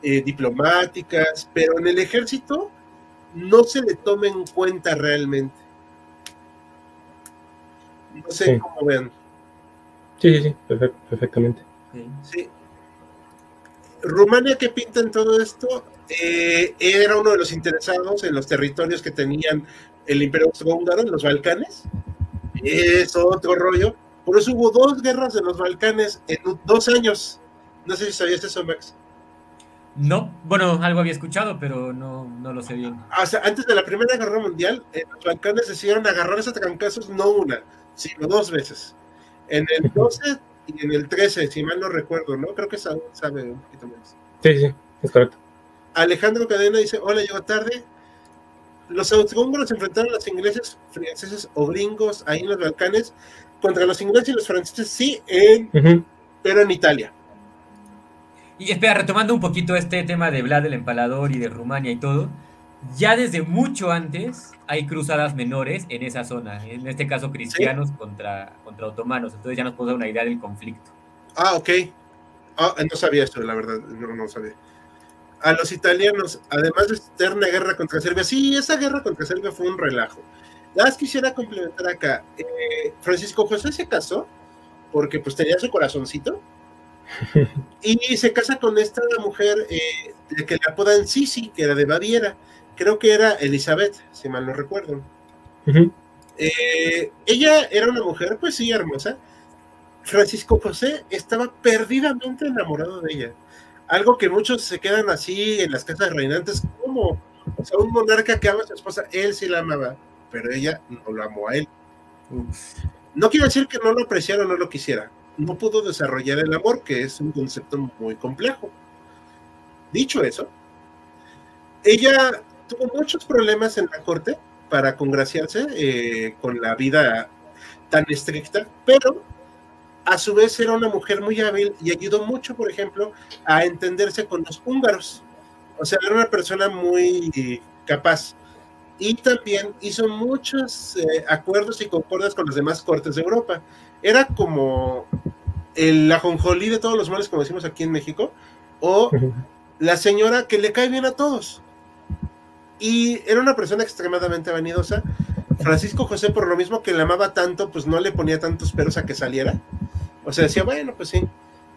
S2: eh, diplomáticas, pero en el ejército no se le toma en cuenta realmente. No sé cómo vean.
S4: Sí, sí, sí, perfectamente.
S2: Sí. Rumania, ¿qué pinta en todo esto? Eh, era uno de los interesados en los territorios que tenían el Imperio Austrohúngaro en los Balcanes. Es otro rollo. Por eso hubo dos guerras de los Balcanes en dos años. No sé si sabías eso, Max.
S3: No, bueno, algo había escuchado, pero no, no lo sé bien.
S2: O sea, antes de la Primera Guerra Mundial, en los Balcanes decidieron agarrarse a trancazos no una, sino dos veces. En el 12 y en el 13, si mal no recuerdo, ¿no? Creo que sabe, sabe un poquito más.
S4: Sí, sí, es correcto.
S2: Alejandro Cadena dice, hola, llego tarde. Los austrohúngaros enfrentaron a los ingleses, franceses o gringos ahí en los Balcanes contra los ingleses y los franceses, sí, en, pero en Italia.
S3: Y espera, retomando un poquito este tema de Vlad el Empalador y de Rumania y todo, ya desde mucho antes hay cruzadas menores en esa zona, en este caso cristianos contra, contra otomanos, entonces ya nos puede dar una idea del conflicto.
S2: Ah, ok. Ah, no sabía esto, la verdad, no, no sabía. A los italianos, además de eterna guerra contra Serbia, sí, esa guerra contra Serbia fue un relajo. Las quisiera complementar acá. Eh, Francisco José se casó porque pues tenía su corazoncito y se casa con esta mujer eh, que le apodan Sisi, que era de Baviera creo que era Elizabeth, si mal no recuerdo. Eh, ella era una mujer, pues sí, hermosa. Francisco José estaba perdidamente enamorado de ella. Algo que muchos se quedan así en las casas reinantes, como o sea, un monarca que ama a su esposa, él sí la amaba, pero ella no lo amó a él. No quiero decir que no lo apreciara o no lo quisiera. No pudo desarrollar el amor, que es un concepto muy complejo. Dicho eso, ella tuvo muchos problemas en la corte para congraciarse eh, con la vida tan estricta, pero a su vez era una mujer muy hábil y ayudó mucho, por ejemplo, a entenderse con los húngaros. O sea, era una persona muy capaz. Y también hizo muchos eh, acuerdos y concordas con las demás cortes de Europa. Era como el ajonjolí de todos los males, como decimos aquí en México, o [LAUGHS] la señora que le cae bien a todos. Y era una persona extremadamente vanidosa. Francisco José, por lo mismo que le amaba tanto, pues no le ponía tantos peros a que saliera. O sea, decía, bueno, pues sí.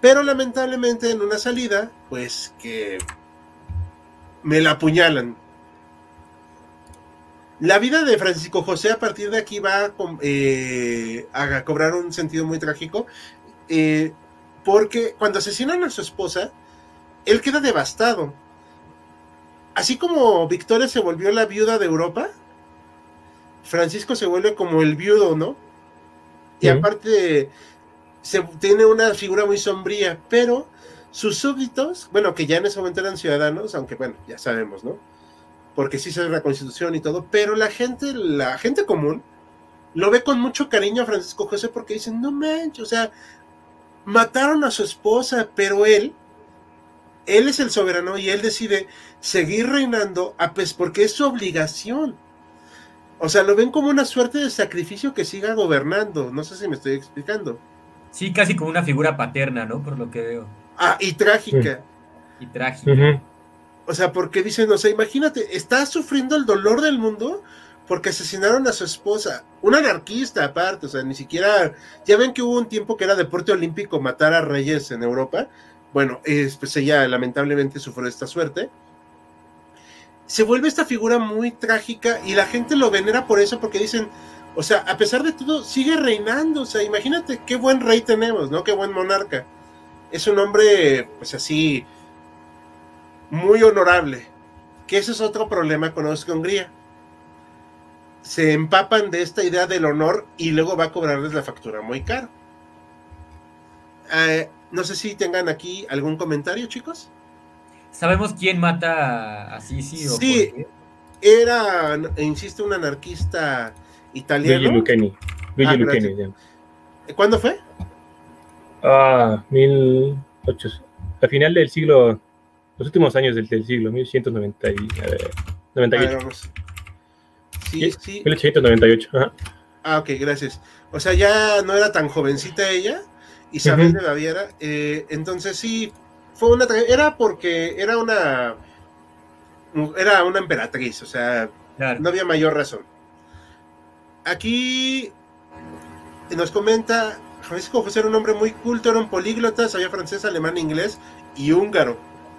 S2: Pero lamentablemente en una salida, pues que me la apuñalan. La vida de Francisco José a partir de aquí va a, eh, cobrar un sentido muy trágico, eh, porque cuando asesinan a su esposa, él queda devastado así como Victoria se volvió la viuda de Europa, Francisco se vuelve como el viudo, ¿no? Y aparte se tiene una figura muy sombría, pero sus súbditos, bueno, que ya en ese momento eran ciudadanos, aunque bueno, ya sabemos, ¿no? Porque sí se ve la constitución y todo, pero la gente, la gente común, lo ve con mucho cariño a Francisco José porque dicen, no manches, o sea, mataron a su esposa, pero él él es el soberano y él decide seguir reinando a pues porque es su obligación. O sea, lo ven como una suerte de sacrificio que siga gobernando. No sé si me estoy explicando.
S3: Sí, casi como una figura paterna, ¿no? Por lo que veo.
S2: Ah, y trágica.
S3: Y trágica.
S2: O sea, porque dicen, o sea, imagínate, está sufriendo el dolor del mundo porque asesinaron a su esposa, un anarquista aparte, o sea, ni siquiera, ya ven que hubo un tiempo que era deporte olímpico matar a reyes en Europa, bueno, es, pues ella lamentablemente sufrió esta suerte. Se vuelve esta figura muy trágica y la gente lo venera por eso, porque dicen, o sea, a pesar de todo, sigue reinando, o sea, imagínate qué buen rey tenemos, ¿no? Qué buen monarca. Es un hombre, pues así, muy honorable. Que ese es otro problema con Austria-Hungría. Se empapan de esta idea del honor y luego va a cobrarles la factura muy caro. Eh, no sé si tengan aquí algún comentario, chicos.
S3: ¿Sabemos quién mata a Sisi? o
S2: Sí. Era, insisto, un anarquista
S4: Luigi
S2: italiano.
S4: Lucchini. Luigi
S2: Ah,
S4: Lucchini,
S2: gracias.
S4: ya.
S2: ¿Cuándo fue?
S4: Ah, 1800. A final del siglo, los últimos años del, del siglo, 1190 y, a ver,
S2: A
S4: 98.
S2: ver, vamos. Sí,
S4: Sí.
S2: sí.
S4: 1898. Ajá.
S2: Ah, ok, gracias. O sea, ya no era tan jovencita ella, Isabel de Baviera. eh, entonces sí, fue una era porque era una era una emperatriz, o sea,
S3: Claro.
S2: no había mayor razón. Aquí nos comenta Francisco José era un hombre muy culto, era un políglota, sabía francés, alemán, inglés y húngaro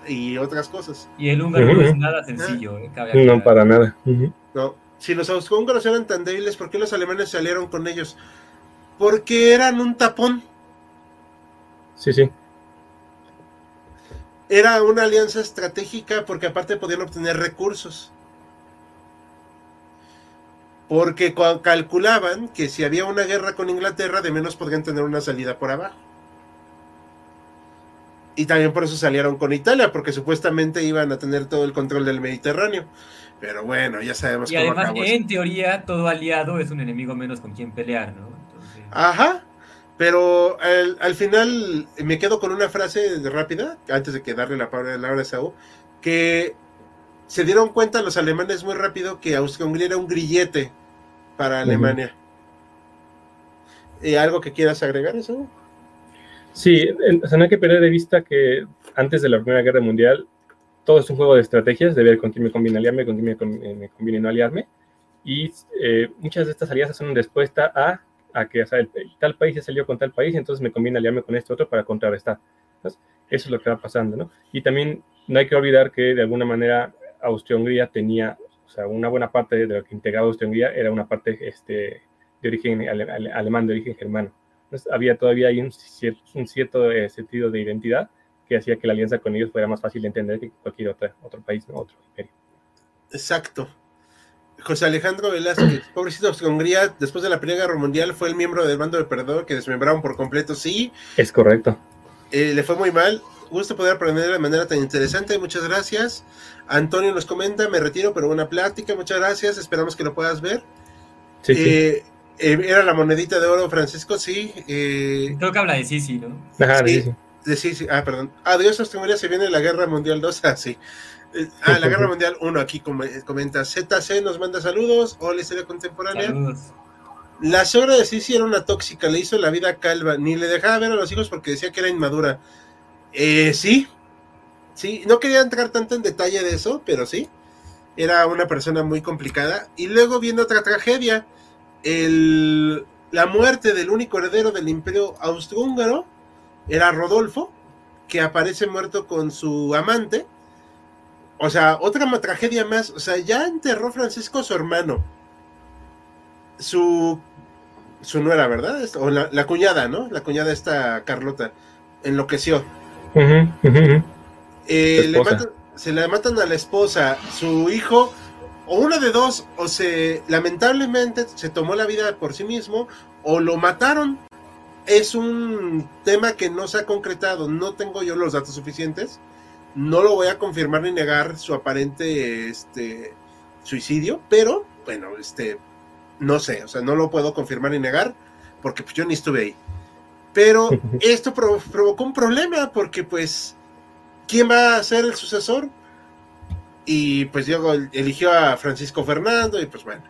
S2: y otras cosas.
S3: Y el húngaro no es nada sencillo. eh, cabe
S4: No,
S3: aclarar.
S4: para nada.
S2: No, si los austrohúngaros eran tan débiles, ¿por qué los alemanes se aliaron con ellos? Porque eran un tapón.
S4: Sí, sí.
S2: Era una alianza estratégica porque aparte podían obtener recursos. Porque calculaban que si había una guerra con Inglaterra, de menos podrían tener una salida por abajo. Y también por eso salieron con Italia, porque supuestamente iban a tener todo el control del Mediterráneo. Pero bueno, ya sabemos
S3: Y
S2: cómo
S3: además,
S2: acabó
S3: en teoría, todo aliado es un enemigo menos con quien pelear, ¿no? Entonces,
S2: Ajá. Pero al, al final me quedo con una frase rápida, antes de que darle la palabra la palabra a Saúl, que se dieron cuenta los alemanes muy rápido que Austria-Hungría era un grillete para Alemania. ¿Y algo que quieras agregar, eso?
S4: Sí, en- o sea, no hay que perder de vista que antes de la Primera Guerra Mundial todo es un juego de estrategias, de ver con quién me conviene aliarme, con quién me, eh, conviene no aliarme. Y eh, muchas de estas alianzas son en respuesta a, a que tal país se salió con tal país, entonces me conviene aliarme con este otro para contrarrestar. Eso es lo que va pasando, ¿no? Y también no hay que olvidar que de alguna manera Austria-Hungría tenía, o sea, una buena parte de lo que integraba Austria-Hungría era una parte este, de origen ale- ale- alemán, de origen germano. Entonces, había todavía ahí un cierto, un cierto eh, sentido de identidad que hacía que la alianza con ellos fuera más fácil de entender que cualquier otra, otro país, ¿no? otro imperio.
S2: Exacto. José Alejandro Velázquez, [CLEARS THROAT] pobrecito Austria-Hungría, después de la Primera Guerra Mundial fue el miembro del bando de perdedor que desmembraron por completo. Sí,
S4: Es correcto.
S2: Eh, le fue muy mal. Gusto poder aprender de manera tan interesante. Muchas gracias. Antonio nos comenta, me retiro, pero buena plática. Muchas gracias. Esperamos que lo puedas ver.
S4: Sí, sí.
S2: Eh, era la monedita de oro, Francisco, sí. eh,
S3: creo que habla de Sisi, ¿no?
S4: Ajá,
S2: sí.
S4: sí, sí.
S2: de- sí. Ah, perdón. Adiós, Austria se viene la Guerra Mundial 2. [LAUGHS] Ah, sí. Eh, ah, la Guerra [LAUGHS] Mundial 1 aquí com- comenta. ZC nos manda saludos. Hola, historia contemporánea.
S3: Saludos.
S2: La suegra de Sisi era una tóxica, le hizo la vida calva, ni le dejaba ver a los hijos porque decía que era inmadura. Eh, sí, sí, no quería entrar tanto en detalle de eso, pero sí, era una persona muy complicada. Y luego viene otra tragedia, el, la muerte del único heredero del imperio austrohúngaro, era Rodolfo, que aparece muerto con su amante. O sea, otra tragedia más, o sea, ya enterró Francisco a su hermano su su nuera, ¿verdad? O la, la cuñada, ¿no? La cuñada esta Carlota enloqueció. Eh, le matan- se le matan a la esposa, su hijo, o una de dos, o se lamentablemente se tomó la vida por sí mismo, o lo mataron. Es un tema que no se ha concretado, no tengo yo los datos suficientes, no lo voy a confirmar ni negar su aparente este, suicidio, pero bueno, este, no sé, o sea, no lo puedo confirmar ni negar, porque pues, yo ni estuve ahí. Pero [LAUGHS] esto pro- provocó un problema, porque pues quién va a ser el sucesor. Y pues Diego eligió a Francisco Fernando y pues bueno.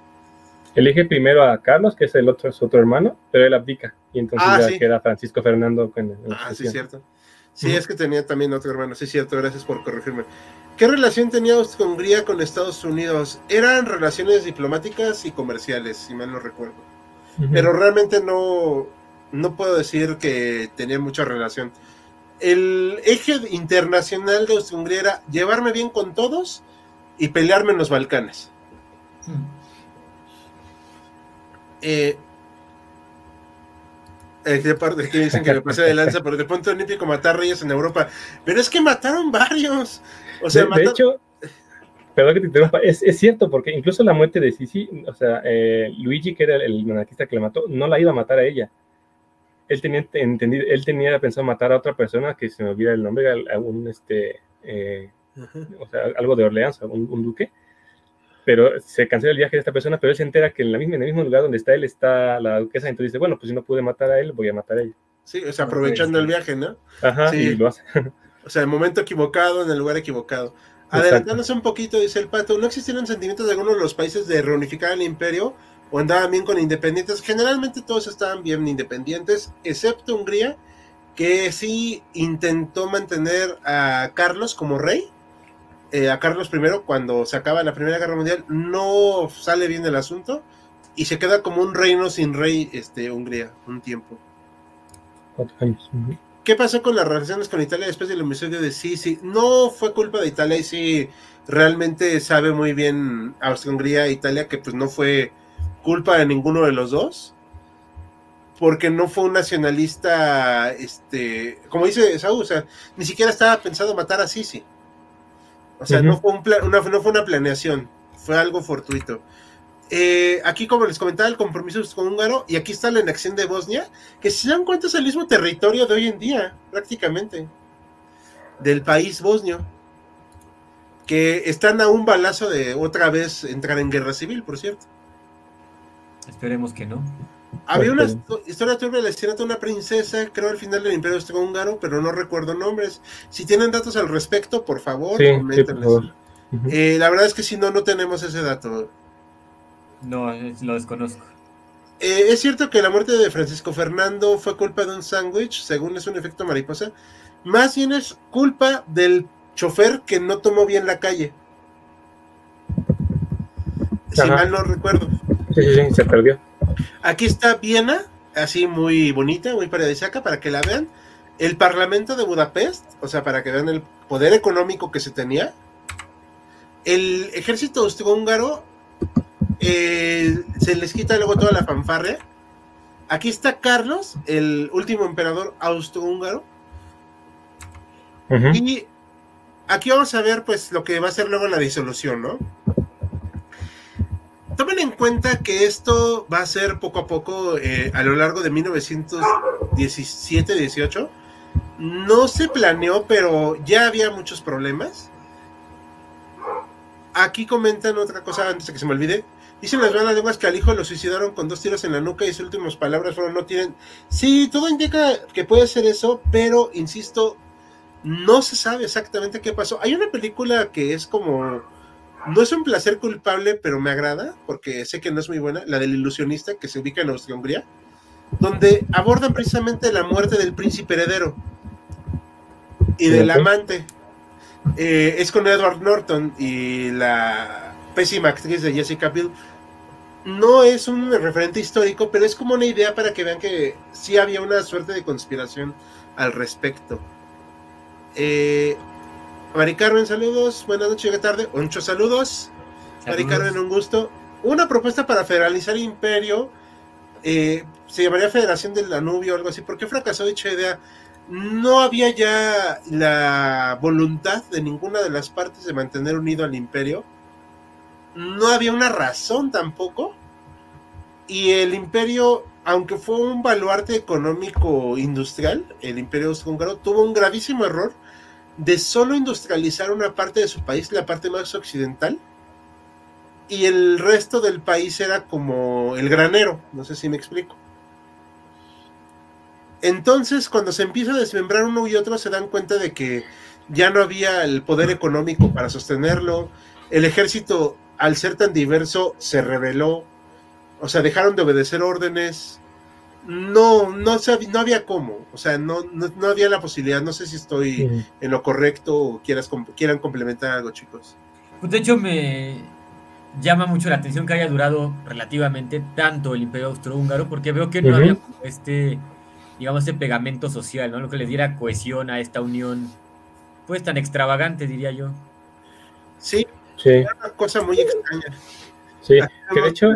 S4: Elige primero a Carlos, que es el otro, su otro hermano, pero él abdica. Y entonces
S2: Ah,
S4: ya
S2: sí.
S4: queda Francisco Fernando con en la
S2: Ah, sí, cierto. Sí, es que tenía también otro hermano, sí, cierto, gracias por corregirme. ¿Qué relación tenía Hungría con Estados Unidos? Eran relaciones diplomáticas y comerciales, si mal no recuerdo. Pero realmente no, no puedo decir que tenía mucha relación. El eje internacional de Austria-Hungría era llevarme bien con todos y pelearme en los Balcanes. Eh, eh, parte que dicen que me pasé de lanza, pero de punto olímpico matar reyes en Europa. Pero es que mataron varios. O sea,
S4: de, hecho, perdón que te interrumpa, es, es, cierto, porque incluso la muerte de Sisi, o sea, eh, Luigi, que era el monarquista que la mató, no la iba a matar a ella. Él tenía entendido, él tenía pensado matar a otra persona que se me olvida el nombre, a un este, eh, o sea, algo de Orleans, un, un duque pero se cancela el viaje de esta persona, pero él se entera que en, la misma, en el mismo lugar donde está él está la duquesa, entonces dice, bueno, pues si no pude matar a él, voy a matar a ella.
S2: Sí, o sea, aprovechando el viaje, ¿no?
S4: Ajá, sí. y lo hace. [LAUGHS]
S2: O sea, el momento equivocado, en el lugar equivocado. Adelantándose un poquito, dice el pato, ¿no existieron sentimientos de algunos de los países de reunificar el imperio o andaban bien con independientes? Generalmente todos estaban bien independientes, excepto Hungría, que sí intentó mantener a Carlos como rey eh, a Carlos I cuando se acaba la Primera Guerra Mundial, no sale bien el asunto y se queda como un reino sin rey este, Hungría un tiempo. ¿Qué pasó con las relaciones con Italia después del homicidio de Sisi? No fue culpa de Italia y sí realmente sabe muy bien Austria-Hungría e Italia que pues no fue culpa de ninguno de los dos porque no fue un nacionalista, este, como dice Saúl, o sea, ni siquiera estaba pensado matar a Sisi. O sea, no, fue un una, no fue una planeación, fue algo fortuito. Eh, aquí, como les comentaba, el compromiso con húngaro, y aquí está la anexión de Bosnia, que si se dan cuenta es el mismo territorio de hoy en día, prácticamente, del país bosnio, que están a un balazo de otra vez entrar en guerra civil, por cierto.
S3: Esperemos que no.
S2: Había una historia turbia de la de una princesa, creo al final del Imperio Austrohúngaro, pero no recuerdo nombres. Si tienen datos al respecto, por favor,
S4: sí,
S2: eh, la verdad es que si no, no tenemos ese dato.
S3: No, lo desconozco.
S2: Eh, es cierto que la muerte de Francisco Fernando fue culpa de un sándwich, según es un efecto mariposa. Más bien es culpa del chofer que no tomó bien la calle. Si mal no recuerdo.
S4: Sí, sí, sí, se perdió.
S2: Aquí está Viena, así muy bonita, muy paradisíaca, para que la vean. El Parlamento de Budapest, o sea, para que vean el poder económico que se tenía. El ejército austrohúngaro eh, se les quita luego toda la fanfarria. Aquí está Carlos, el último emperador austrohúngaro. Y aquí vamos a ver, pues, lo que va a ser luego la disolución, ¿no? Tomen en cuenta que esto va a ser poco a poco eh, a lo largo de 1917-18. No se planeó, pero ya había muchos problemas. Aquí comentan otra cosa antes de que se me olvide. Dicen las malas lenguas que al hijo lo suicidaron con dos tiros en la nuca y sus últimas palabras fueron no tienen. Sí, todo indica que puede ser eso, pero insisto, no se sabe exactamente qué pasó. Hay una película que es como no es un placer culpable, pero me agrada, porque sé que no es muy buena, la del ilusionista que se ubica en Austria-Hungría, donde abordan precisamente la muerte del príncipe heredero y del amante. Eh, es con Edward Norton y la pésima actriz de Jessica Biel. No es un referente histórico, pero es como una idea para que vean que sí había una suerte de conspiración al respecto. Eh, Mari Carmen, saludos. Buenas noches, qué tarde. Oncho, saludos. saludos. Mari Carmen, un gusto. Una propuesta para federalizar imperio. Eh, se llamaría Federación del Danubio o algo así. ¿Por qué fracasó dicha idea? No había ya la voluntad de ninguna de las partes de mantener unido al imperio. No había una razón tampoco. Y el imperio, aunque fue un baluarte económico industrial, el imperio austrohúngaro tuvo un gravísimo error de solo industrializar una parte de su país, la parte más occidental, y el resto del país era como el granero, no sé si me explico. Entonces, cuando se empieza a desmembrar uno y otro, se dan cuenta de que ya no había el poder económico para sostenerlo, el ejército, al ser tan diverso, se rebeló, o sea, dejaron de obedecer órdenes, no, no, no había cómo, o sea, no, no, había la posibilidad, no sé si estoy en lo correcto o quieras, quieran complementar algo, chicos.
S3: Pues de hecho me llama mucho la atención que haya durado relativamente tanto el Imperio Austrohúngaro, porque veo que no había este, digamos, este pegamento social, ¿no? Lo que le diera cohesión a esta unión, pues tan extravagante, diría yo.
S2: Sí, sí. una cosa muy extraña.
S4: Sí, que de hecho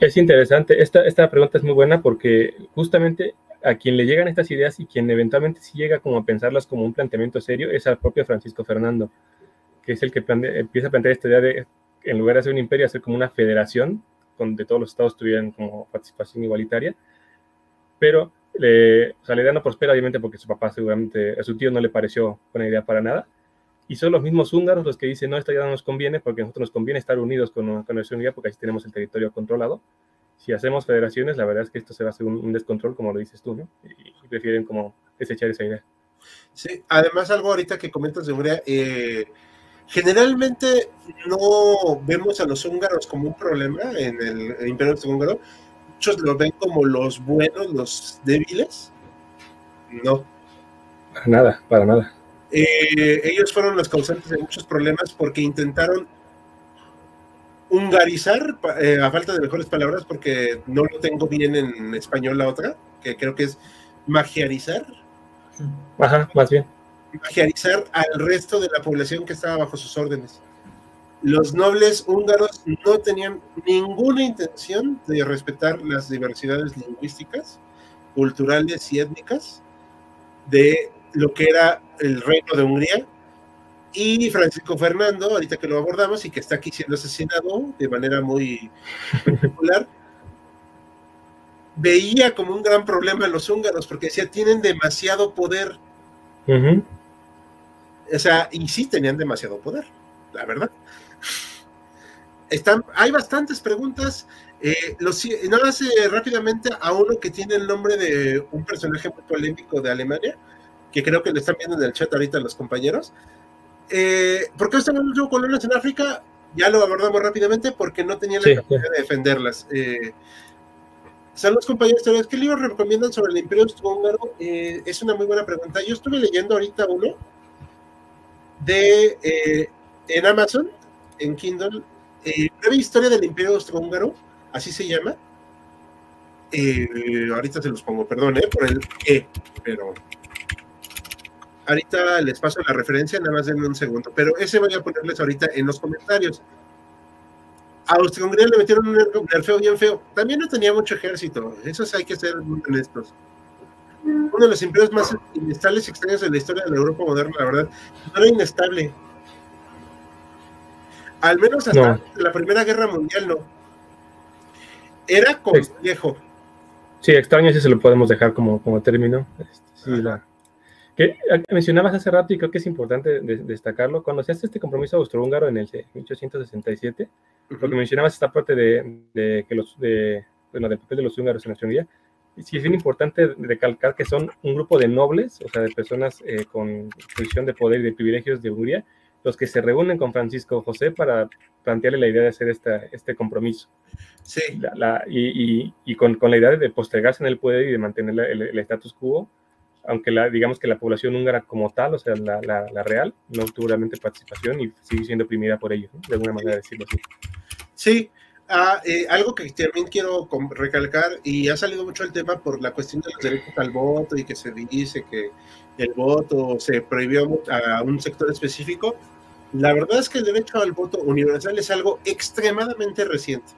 S4: es interesante. Esta, esta pregunta es muy buena porque justamente a quien le llegan estas ideas y quien eventualmente sí llega como a pensarlas como un planteamiento serio es al propio Francisco Fernando, que es el que empieza a plantear esta idea de, en lugar de hacer un imperio, hacer como una federación donde todos los estados tuvieran como participación igualitaria, pero sea, la idea no prospera obviamente porque su papá seguramente, a su tío no le pareció buena idea para nada, y son los mismos húngaros los que dicen, no, esto ya no nos conviene porque a nosotros nos conviene estar unidos con, con nuestra unidad porque así tenemos el territorio controlado. Si hacemos federaciones, la verdad es que esto se va a hacer un, descontrol, como lo dices tú, ¿no? Y, prefieren como desechar esa idea.
S2: Sí, además algo ahorita que comentas de Hungría, eh, generalmente no vemos a los húngaros como un problema en el, imperio húngaro, muchos lo ven como los buenos, los débiles. No.
S4: Para nada, para nada.
S2: Eh, ellos fueron los causantes de muchos problemas porque intentaron hungarizar, eh, a falta de mejores palabras, porque no lo tengo bien en español la otra, que creo que es magiarizar.
S4: Ajá, más bien.
S2: Magiarizar al resto de la población que estaba bajo sus órdenes. Los nobles húngaros no tenían ninguna intención de respetar las diversidades lingüísticas, culturales y étnicas de lo que era el reino de Hungría. Y Francisco Fernando, ahorita que lo abordamos y que está aquí siendo asesinado de manera muy particular, veía como un gran problema a los húngaros porque decía, tienen demasiado poder. O sea, y sí tenían demasiado poder, la verdad. Están, hay bastantes preguntas. Eh, los, nada más eh, rápidamente a uno que tiene el nombre de un personaje muy polémico de Alemania, que creo que le están viendo en el chat ahorita los compañeros. Eh, ¿Por qué están los colonias en África? Ya lo abordamos rápidamente porque no tenían la capacidad de defenderlas. Eh, saludos compañeros, ¿qué libros recomiendan sobre el Imperio Austrohúngaro? Eh, es una muy buena pregunta. Yo estuve leyendo ahorita uno de eh, en Amazon, en Kindle, breve historia del Imperio Austrohúngaro, así se llama. ahorita se los pongo, perdón, por el E, pero ahorita les paso la referencia, nada más en un segundo, pero ese voy a ponerles ahorita en los comentarios. A Austria-Hungría le metieron un nerfeo bien feo. También no tenía mucho ejército, eso hay que ser muy honestos. Uno de los imperios más inestables y extraños de la historia de la Europa moderna, la verdad. No era inestable. Al menos hasta la Primera Guerra Mundial no. Era complejo.
S4: Sí, extraño si se lo podemos dejar como, como término. Este, sí, la, que mencionabas hace rato y creo que es importante destacarlo, cuando se hace este compromiso austrohúngaro en el 1867, porque mencionabas esta parte de, que los, de, bueno, del papel de los húngaros en la sí es bien importante recalcar que son un grupo de nobles, o sea, de personas eh, con posición de poder y de privilegios de Hungría, los que se reúnen con Francisco José para plantearle la idea de hacer esta, este compromiso.
S2: Sí.
S4: La, y, y, con, con, la idea de postergarse en el poder y de mantener el, el status quo, aunque la, digamos que la población húngara como tal, o sea, la, la, real, no tuvo realmente participación y sigue siendo oprimida por ellos, de alguna manera decirlo así.
S2: Sí, ah, eh, algo que también quiero recalcar, y ha salido mucho el tema por la cuestión de los derechos al voto y que se dice que el voto se prohibió a un sector específico, la verdad es que el derecho al voto universal es algo extremadamente reciente.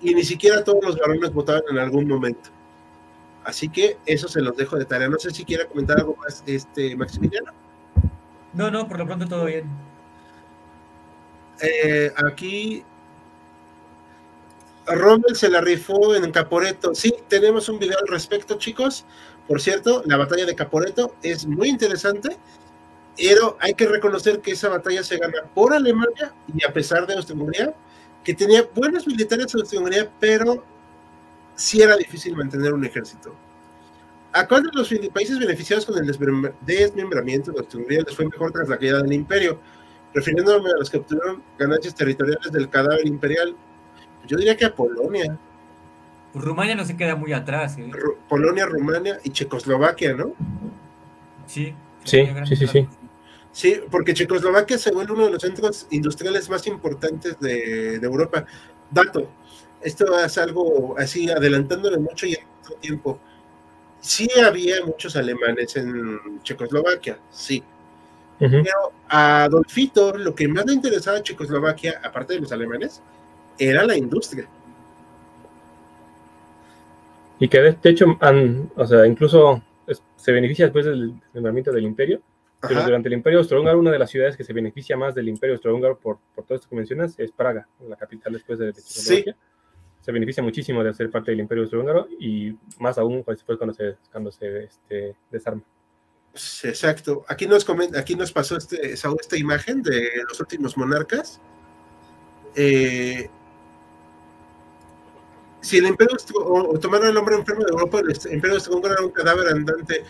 S2: Y ni siquiera todos los varones votaban en algún momento. Así que eso se los dejo de tarea. No sé si quiere comentar algo más, este Maximiliano.
S3: No, no, por lo pronto todo bien.
S2: Eh, aquí Rommel se la rifó en Caporeto. Sí, tenemos un video al respecto, chicos. Por cierto, la batalla de Caporeto es muy interesante, pero hay que reconocer que esa batalla se gana por Alemania y a pesar de Austria-Hungría, que tenía buenos militares Austria-Hungría, pero sí era difícil mantener un ejército. ¿A cuál de los países beneficiados con el desmembramiento de Austria les fue mejor tras la caída del imperio? Refiriéndome a los que obtuvieron ganancias territoriales del cadáver imperial, yo diría que a Polonia.
S3: Rumania no se queda muy atrás. ¿eh?
S2: Ru- Polonia, Rumania y Checoslovaquia, ¿no?
S3: Sí.
S4: Sí, sí, sí.
S2: Sí, porque Checoslovaquia se vuelve uno de los centros industriales más importantes de, de Europa. Dato, esto es algo así adelantándole mucho y en otro tiempo. Sí había muchos alemanes en Checoslovaquia, sí. Pero a Adolfito lo que más le interesaba a Checoslovaquia, aparte de los alemanes, era la industria.
S4: Y que de, hecho, han, o sea, incluso se beneficia después del nombramiento del imperio, pero
S2: Ajá.
S4: durante el imperio austrohúngaro, una de las ciudades que se beneficia más del imperio austrohúngaro por, por todo esto que mencionas es Praga, la capital después de, de Checoslovaquia. Se beneficia muchísimo de ser parte del imperio austrohúngaro y más aún pues, después cuando se, cuando se este, desarma.
S2: Sí, Exacto. Aquí nos comen- aquí nos pasó este, esta imagen de los últimos monarcas. Eh, si el imperio otomano el hombre enfermo de Europa, el imperio austrohúngaro era un cadáver andante.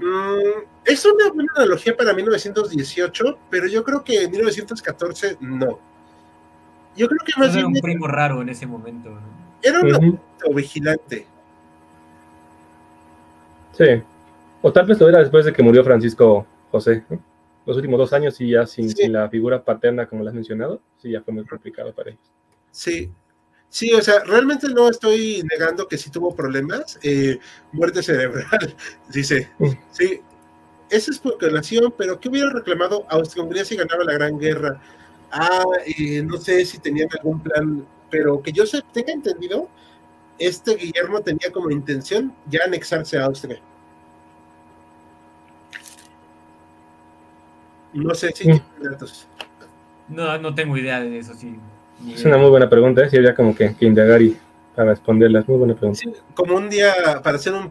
S2: Mm, es una buena analogía para 1918, pero yo creo que en 1914 no. Yo creo que más
S3: era
S2: bien
S3: un primo raro en ese momento. ¿no?
S2: era un vigilante.
S4: Sí. O tal vez lo era después de que murió Francisco José. ¿no? Los últimos dos años y ya sin,
S2: Sí.
S4: sin la figura paterna, como lo has mencionado, sí, ya fue muy complicado para ellos.
S2: Sí, sí, o sea, realmente no estoy negando que sí tuvo problemas. eh, muerte cerebral, [LAUGHS] dice.
S4: Mm.
S2: Sí, esa es especulación, pero ¿qué hubiera reclamado Austria-Hungría si ganaba la Gran Guerra? Ah, eh, no sé si tenían algún plan, pero que yo se, tenga entendido, este Guillermo tenía como intención ya anexarse a Austria. No sé si
S4: Mm.
S2: tienen datos.
S3: No, no tengo idea de eso, sí.
S4: Es una muy buena pregunta, ¿eh? sí, habría como que, que indagar y para responderla. Es muy buena pregunta.
S2: Sí, como un día para hacer un,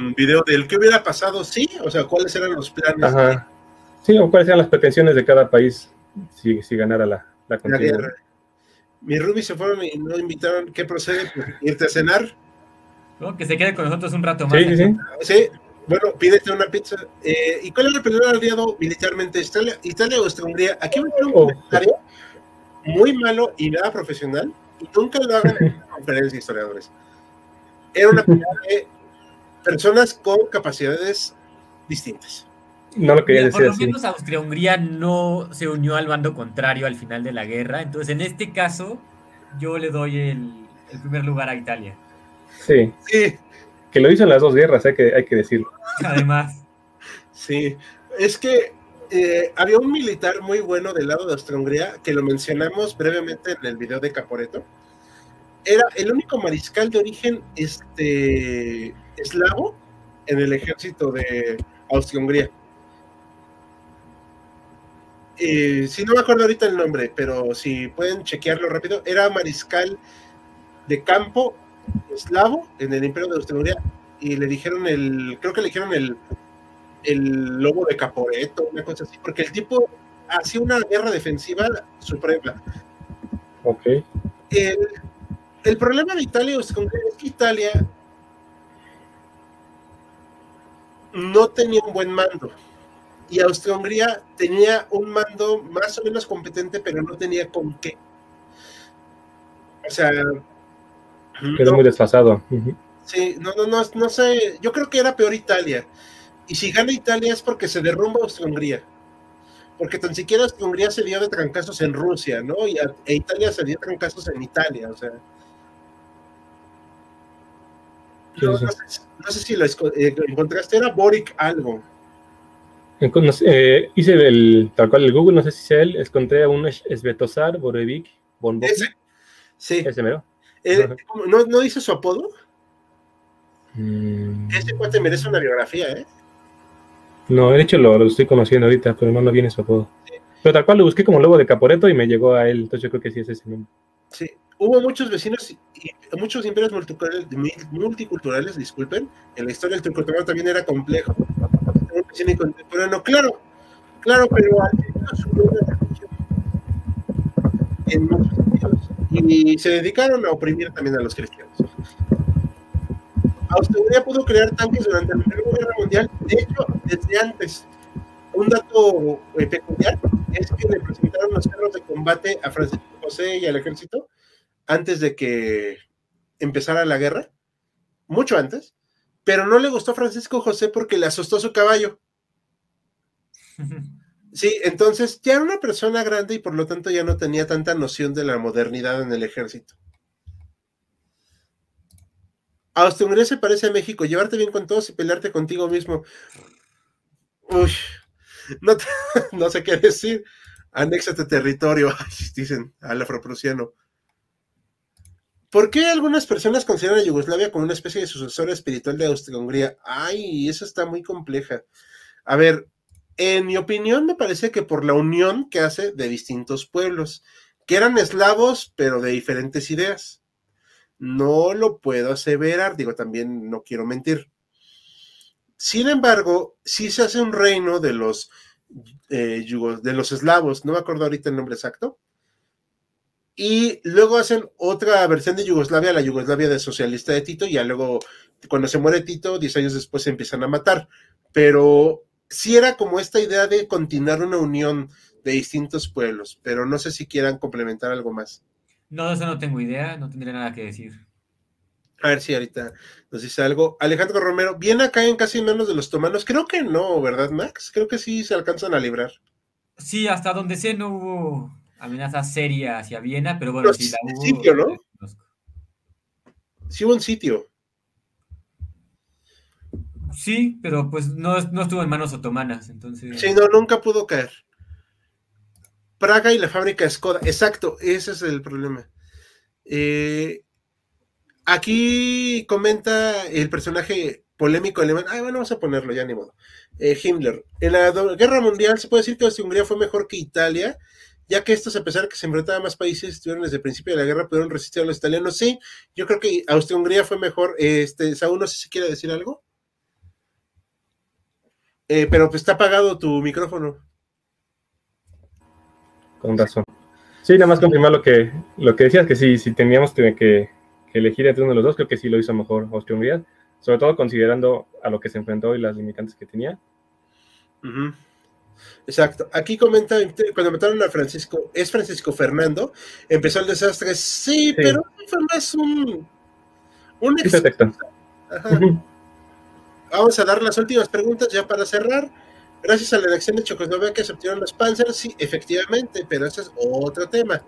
S2: un video del qué hubiera pasado, sí, o sea, cuáles eran los planes
S4: Ajá. Sí, o cuáles eran las pretensiones de cada país si, si ganara la, la
S2: la guerra. Mi Ruby se fueron y no invitaron, ¿qué procede? Pues, irte a cenar.
S3: ¿no? Que se quede con nosotros un rato más.
S4: Sí, sí, sí.
S2: Sí, bueno, pídete una pizza. Eh, ¿Y cuál era el primer aliado militarmente? Italia, Italia o Austria-Hungría. Aquí hacer un
S4: Oh.
S2: comentario muy malo y nada profesional, y nunca lo hagan en [LAUGHS] conferencias de historiadores. Era una pelea de personas con capacidades distintas.
S4: No lo quería
S3: Mira, por
S4: decir
S3: lo
S4: así.
S3: menos Austria-Hungría no se unió al bando contrario al final de la guerra. Entonces, en este caso, yo le doy el, el primer lugar a Italia.
S4: Sí,
S2: Sí,
S4: que lo hizo en las dos guerras, hay que, hay que decirlo.
S3: Además, [LAUGHS]
S2: Sí, es que eh, había un militar muy bueno del lado de Austria-Hungría, que lo mencionamos brevemente en el video de Caporeto. Era el único mariscal de origen este, eslavo en el ejército de Austria-Hungría. Eh, si no me acuerdo ahorita el nombre, pero si pueden chequearlo rápido, era mariscal de campo eslavo en el imperio de Austria-Hungría y le dijeron el, creo que le dijeron el, el lobo de Caporeto, una cosa así, porque el tipo hacía una guerra defensiva suprema.
S4: Ok.
S2: El, el problema de Italia es que Italia no tenía un buen mando. Y Austria-Hungría tenía un mando más o menos competente, pero no tenía con qué. O sea,
S4: Quedó
S2: no-
S4: muy desfasado.
S2: Sí, no, no, no, no sé, yo creo que era peor Italia. Y si gana Italia es porque se derrumba Austria-Hungría. Porque tan siquiera Austria-Hungría se dio de trancazos en Rusia, ¿no? Y a- e Italia se dio de trancazos en Italia, o sea. No, sé, no sé si lo eh, lo encontraste, era Boric algo.
S4: Sé, eh, hice el, tal cual el Google, no sé si sea él, encontré a un Svetozar Borevik von Bock.
S2: Ese. Sí.
S4: Ese mero.
S2: Eh,
S4: Ajá.
S2: ¿cómo- ¿no, ¿No dice su apodo?
S4: Mm,
S2: Ese cuate merece una biografía, ¿eh?
S4: No, de hecho lo, lo estoy conociendo ahorita, pero no, no viene su apodo. Pero tal cual lo busqué como lobo de Caporeto y me llegó a él, entonces yo creo que sí es ese nombre.
S2: Sí, hubo muchos vecinos y muchos imperios multiculturales, multiculturales, disculpen, en la historia del turco también era complejo. Vecino contemporáneo, claro, claro, pero al en muchos sentidos y se dedicaron a oprimir también a los cristianos. Austria pudo crear tanques durante la Primera Guerra Mundial, de hecho, desde antes. Un dato eh, peculiar es que le presentaron los carros de combate a Francisco José y al ejército antes de que empezara la guerra, mucho antes, pero no le gustó a Francisco José porque le asustó su caballo. Sí, entonces ya era una persona grande y por lo tanto ya no tenía tanta noción de la modernidad en el ejército. Austria-Hungría se parece a México, llevarte bien con todos y pelearte contigo mismo. Uy, no, [LAUGHS] no sé qué decir. Anéxate territorio, [LAUGHS] dicen al afroprusiano. ¿Por qué algunas personas consideran a Yugoslavia como una especie de sucesora espiritual de Austria-Hungría? Ay, eso está muy compleja. A ver, en mi opinión me parece que por la unión que hace de distintos pueblos, que eran eslavos, pero de diferentes ideas. No lo puedo aseverar, digo, también no quiero mentir. Sin embargo, sí se hace un reino de los, eh, de los eslavos, no me acuerdo ahorita el nombre exacto, y luego hacen otra versión de Yugoslavia, la Yugoslavia de socialista de Tito, y ya luego, cuando se muere Tito, 10 años después se empiezan a matar. Pero sí era como esta idea de continuar una unión de distintos pueblos, pero no sé si quieran complementar algo más.
S3: No, eso no tengo idea, no tendría nada que decir.
S2: A ver si ahorita nos dice algo. Alejandro Romero, ¿viene acá en casi menos de los tomanos? Creo que no, ¿verdad, Max? Creo que sí se alcanzan a librar.
S3: Sí, hasta donde sé no hubo amenaza seria hacia Viena, pero bueno, sí la hubo.
S2: Sitio, ¿no? Sí hubo un sitio.
S3: Sí, pero pues no, no estuvo en manos otomanas, entonces.
S2: Sí, no, nunca pudo caer. Praga y la fábrica Skoda. Exacto, ese es el problema. Eh, aquí comenta el personaje polémico alemán. Ah, bueno, vamos a ponerlo ya, ni modo. Eh, Himmler. En la guerra mundial se puede decir que Hungría fue mejor que Italia, ya que estos, a pesar de que se enfrentaban más países, estuvieron desde el principio de la guerra, pudieron resistir a los italianos. Sí, yo creo que Austria-Hungría fue mejor. Este, Saúl, no sé si quiere decir algo. Eh, pero pues está apagado tu micrófono.
S4: Con razón. Sí, nada más confirmar lo que, lo que decías, que sí, si teníamos que, que, elegir entre uno de los dos, creo que sí lo hizo mejor Austria-Hungría, sobre todo considerando a lo que se enfrentó y las limitantes que tenía.
S2: Exacto. Aquí comenta, cuando mataron a Francisco, es Francisco Fernando, empezó el desastre, sí, pero fue más un... un Vamos a dar las últimas preguntas ya para cerrar. Gracias a la elección de Checoslovaquia se obtuvieron los Panzers, sí, efectivamente, pero ese es otro tema.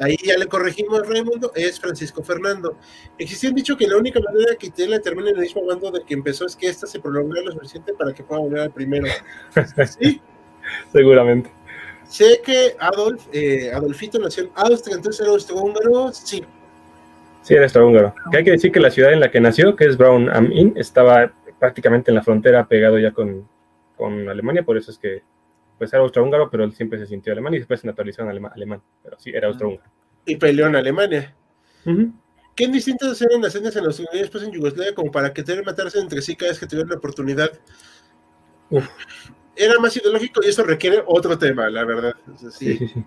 S2: Ahí ya le corregimos a Raimundo, es Francisco Fernando. Existía un dicho que la única manera que Hitler termine en el mismo bando de que empezó es que ésta se prolongara lo suficiente para que pueda volver al primero. [LAUGHS]
S4: Sí. Seguramente.
S2: Sé que Adolf, eh, Adolfito nació en Austria, entonces era austrohúngaro, sí.
S4: Sí, era austrohúngaro. Que hay que decir que la ciudad en la que nació, que es Braun am Inn, estaba prácticamente en la frontera pegado ya con, con Alemania, por eso es que pues era austrohúngaro, pero él siempre se sintió alemán y después se naturalizó en alemán, pero sí, era austrohúngaro.
S2: Y peleó en Alemania. ¿Qué distintas eran las escenas en los Unidos después en Yugoslavia como para que que matarse entre sí cada vez que tuvieran la oportunidad? Era más ideológico y eso requiere otro tema, la verdad. sí, sí, sí.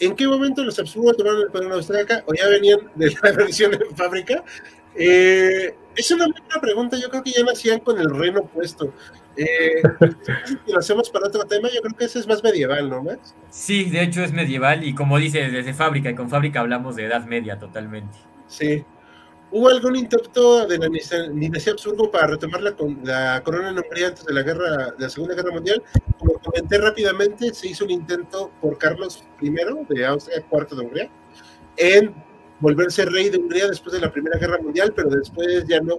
S2: ¿En qué momento los Habsburgo tomaron el poder en Australia o ya venían de la [LAUGHS] versión en fábrica? Eh, es una buena pregunta, yo creo que ya nacían con el reino puesto. Eh, si lo hacemos para otro tema, yo creo que ese es más medieval, ¿no, Max?
S3: Sí, de hecho es medieval y como dice, desde fábrica, y con fábrica hablamos de edad media totalmente.
S2: Sí. ¿Hubo algún intento de la dinastía Habsburgo para retomar la, la corona en Hungría antes de la guerra, de la Segunda Guerra Mundial? Como comenté rápidamente, se hizo un intento por Carlos I de Austria, cuarto de Hungría, en volverse rey de Hungría después de la Primera Guerra Mundial, pero después ya no,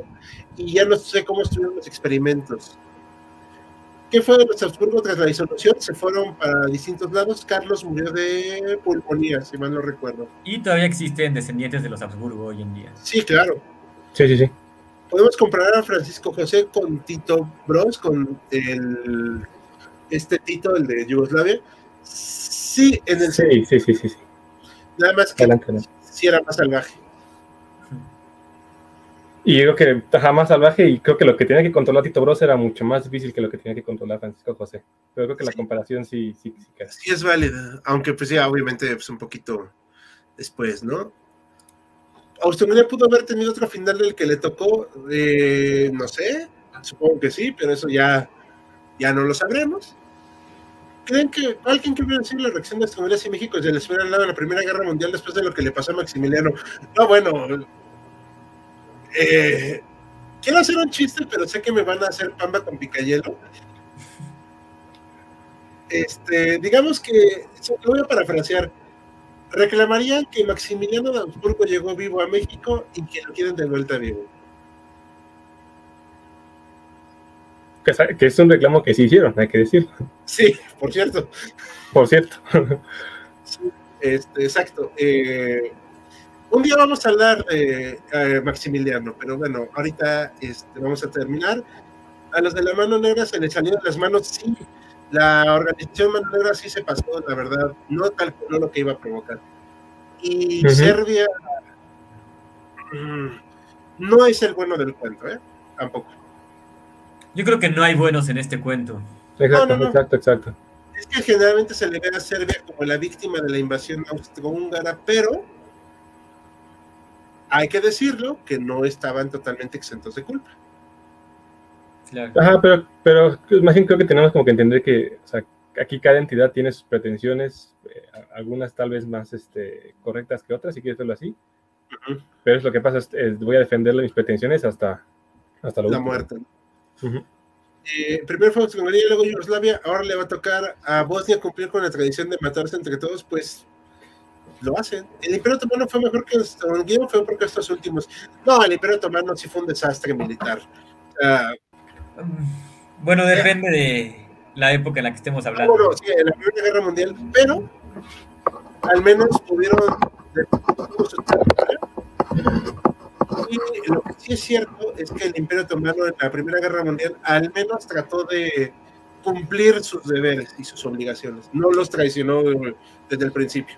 S2: y ya no sé cómo estuvieron los experimentos. ¿Qué fue de los Habsburgo tras la disolución? Se fueron para distintos lados. Carlos murió de pulmonía, si mal no recuerdo.
S3: Y todavía existen descendientes de los Habsburgo hoy en día.
S2: Sí, claro.
S4: Sí, sí, sí.
S2: Podemos comparar a Francisco José con Tito Bros, con el este Tito, el de Yugoslavia. Sí, en el
S4: sí, sí, sí, sí, sí.
S2: Nada más que sí era más salvaje.
S4: Y yo creo que jamás salvaje y creo que lo que tenía que controlar Tito Bros era mucho más difícil que lo que tenía que controlar Francisco José. Pero creo que la comparación sí, sí, sí,
S2: sí es válida, aunque pues ya obviamente pues un poquito después, ¿no? Austria pudo haber tenido otro final del que le tocó, eh, no sé, supongo que sí, pero eso ya, ya no lo sabremos. ¿Creen que alguien que hubiera sido la reacción de Estados y México se les hubiera dado la Primera Guerra Mundial después de lo que le pasó a Maximiliano? No, bueno, Eh, quiero hacer un chiste, pero sé que me van a hacer pamba con picayelo. Este, digamos que, lo voy a parafrasear, reclamarían que Maximiliano de Habsburgo llegó vivo a México y que lo quieren de vuelta vivo.
S4: Que, es un reclamo que sí hicieron, hay que decir.
S2: Sí, por cierto.
S4: Por cierto.
S2: este, exacto. Eh, un día vamos a hablar de eh, Maximiliano, pero bueno, ahorita este, vamos a terminar. A los de la mano negra se les salió de las manos, sí. La organización mano negra sí se pasó, la verdad, no calculó lo que iba a provocar. Y Serbia mm, no es el bueno del cuento, ¿eh? Tampoco.
S3: Yo creo que no hay buenos en este cuento.
S4: Exacto, exacto, exacto.
S2: Es que generalmente se le ve a Serbia como la víctima de la invasión austrohúngara, pero hay que decirlo que no estaban totalmente exentos de culpa.
S4: Claro. Ajá, pero, pero más bien creo que tenemos como que entender que aquí cada entidad tiene sus pretensiones, eh, algunas tal vez más este, correctas que otras, si quieres verlo así. Pero es lo que pasa, es, voy a defenderle mis pretensiones hasta, hasta
S2: la muerte. Eh, primero fue Hungría y luego Yugoslavia. Ahora le va a tocar a Bosnia cumplir con la tradición de matarse entre todos, pues lo hacen. El Imperio Otomano fue mejor que Hungría, fue porque estos últimos. No, el Imperio Otomano sí fue un desastre militar.
S3: bueno, depende de la época en la que estemos hablando.
S2: Bueno, sí, en la Primera Guerra Mundial, pero al menos pudieron. Y lo que sí es cierto es que el Imperio Otomano en la Primera Guerra Mundial al menos trató de cumplir sus deberes y sus obligaciones. No los traicionó desde el principio,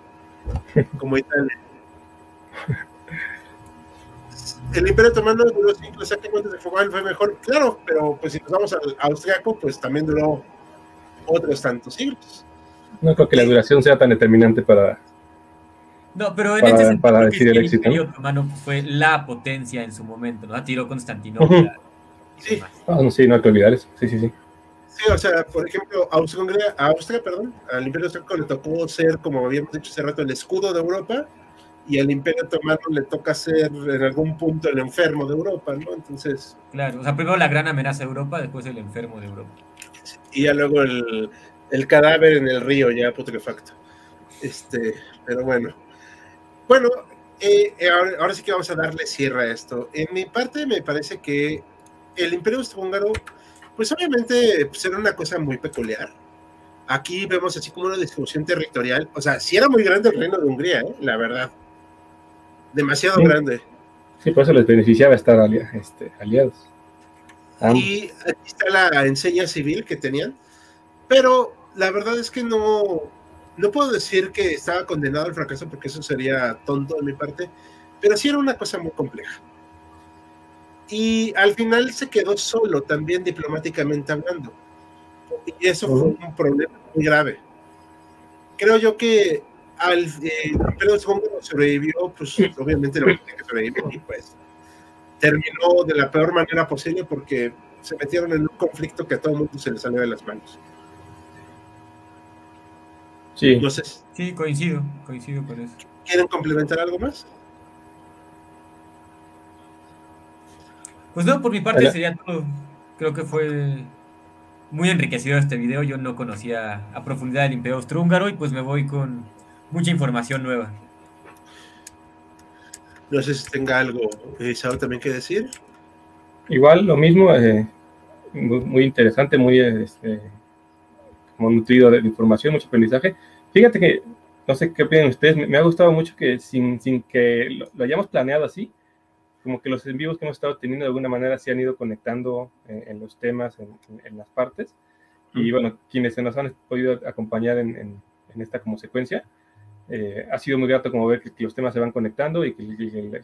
S2: como Italia. El Imperio Otomano duró cinco exactamente de fue mejor, claro, pero pues si nos vamos al austriaco, pues también duró otros tantos siglos.
S4: No creo que la duración sea tan determinante para
S3: no, pero en este sentido, para decir el, éxito. Imperio Otomano fue la potencia en su momento, ¿no? Tiró Constantinopla.
S2: Sí.
S4: Ah, no, sí, no hay que olvidar eso. Sí, sí, sí.
S2: Sí, o sea, por ejemplo, Austria, Austria, perdón, al Imperio Austríaco le tocó ser, como habíamos dicho hace rato, el escudo de Europa, y al Imperio Otomano le toca ser en algún punto el enfermo de Europa, ¿no? Entonces.
S3: Claro, o sea, primero la gran amenaza de Europa, después el enfermo de Europa.
S2: Y ya luego el, el cadáver en el río ya putrefacto. Este, pero bueno. Bueno, eh, eh, ahora, sí que vamos a darle cierre a esto. En mi parte me parece que el Imperio Austrohúngaro, pues obviamente pues, era una cosa muy peculiar. Aquí vemos así como una distribución territorial. O sea, sí era muy grande el reino de Hungría, ¿eh? la verdad. Demasiado grande.
S4: Sí, por eso les beneficiaba estar este, aliados.
S2: Y aquí está la enseña civil que tenían. Pero la verdad es que no, no puedo decir que estaba condenado al fracaso porque eso sería tonto de mi parte, pero sí era una cosa muy compleja. Y al final se quedó solo también diplomáticamente hablando. Y eso fue un problema muy grave. Creo yo que al eh, Imperio sobrevivió, pues [LAUGHS] obviamente lo que sobrevivir y pues terminó de la peor manera posible porque se metieron en un conflicto que a todo el mundo se le salió de las manos.
S3: Sí. sí, coincido, coincido con eso.
S2: ¿Quieren complementar algo más?
S3: Pues no, por mi parte sería todo. Creo que fue muy enriquecido este video. Yo no conocía a profundidad el Imperio Austrohúngaro y pues me voy con mucha información nueva.
S2: No sé si tenga algo, eh, también que decir.
S4: Igual, lo mismo, eh, muy, interesante, muy este, como nutrido de información, mucho aprendizaje. Fíjate que, no sé qué opinan ustedes, me, ha gustado mucho que sin, sin que lo, hayamos planeado así, como que los en vivos que hemos estado teniendo de alguna manera se han ido conectando en, los temas, en, las partes. Y bueno, quienes se nos han podido acompañar en, esta como secuencia, eh, ha sido muy grato como ver que, los temas se van conectando y que,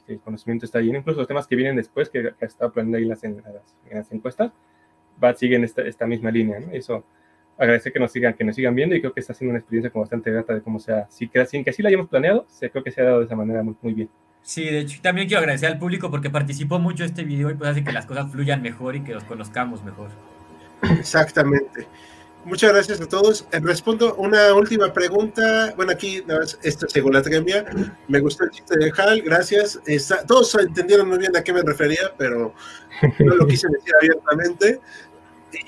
S4: el, conocimiento está ahí. Incluso los temas que vienen después, que, ha estado planeando ahí en las, encuestas, va, siguen esta, esta misma línea. ¿no? Eso agradecer que nos sigan, que nos sigan viendo y creo que está siendo una experiencia como bastante grata de cómo sea, si que, sin que así la hayamos planeado, se, creo que se ha dado de esa manera muy, muy bien.
S3: Sí, de hecho, también quiero agradecer al público porque participó mucho este video y pues hace que las cas fluyan mejor y que los conozcamos mejor.
S2: Exactamente. Muchas gracias a todos. Eh, respondo una última pregunta. Bueno, aquí nada más, esta según la tremia. Me gustó el chiste de Hal, gracias. todos entendieron muy bien a qué me refería, pero no lo quise decir abiertamente.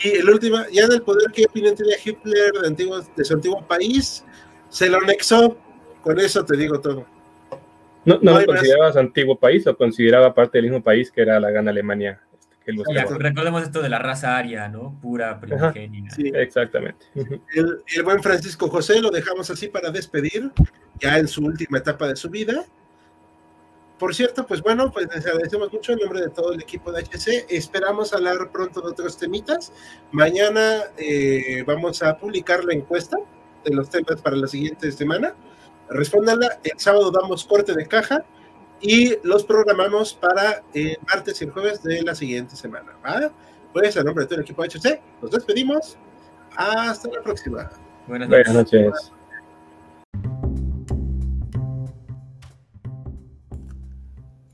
S2: Y el último, ya en el poder, ¿qué opinión tenía Hitler de, antiguo, de su antiguo país? Se lo anexó. Con eso te digo todo.
S4: ¿No, no, lo considerabas antiguo país o consideraba parte del mismo país que era la gran Alemania?
S3: recordemos esto de la raza aria, ¿no? Pura.
S4: Sí. Exactamente.
S2: El, buen Francisco José lo dejamos así para despedir, ya en su última etapa de su vida. Por cierto, pues bueno, pues les agradecemos mucho en nombre de todo el equipo de HC. Esperamos hablar pronto de otros temitas. Mañana eh, vamos a publicar la encuesta de los temas para la siguiente semana. Respóndanla. El sábado damos corte de caja y los programamos para el martes y el jueves de la siguiente semana. ¿va? Pues a nombre de todo el equipo de HC, nos despedimos. Hasta la próxima.
S4: Buenas noches. Buenas noches.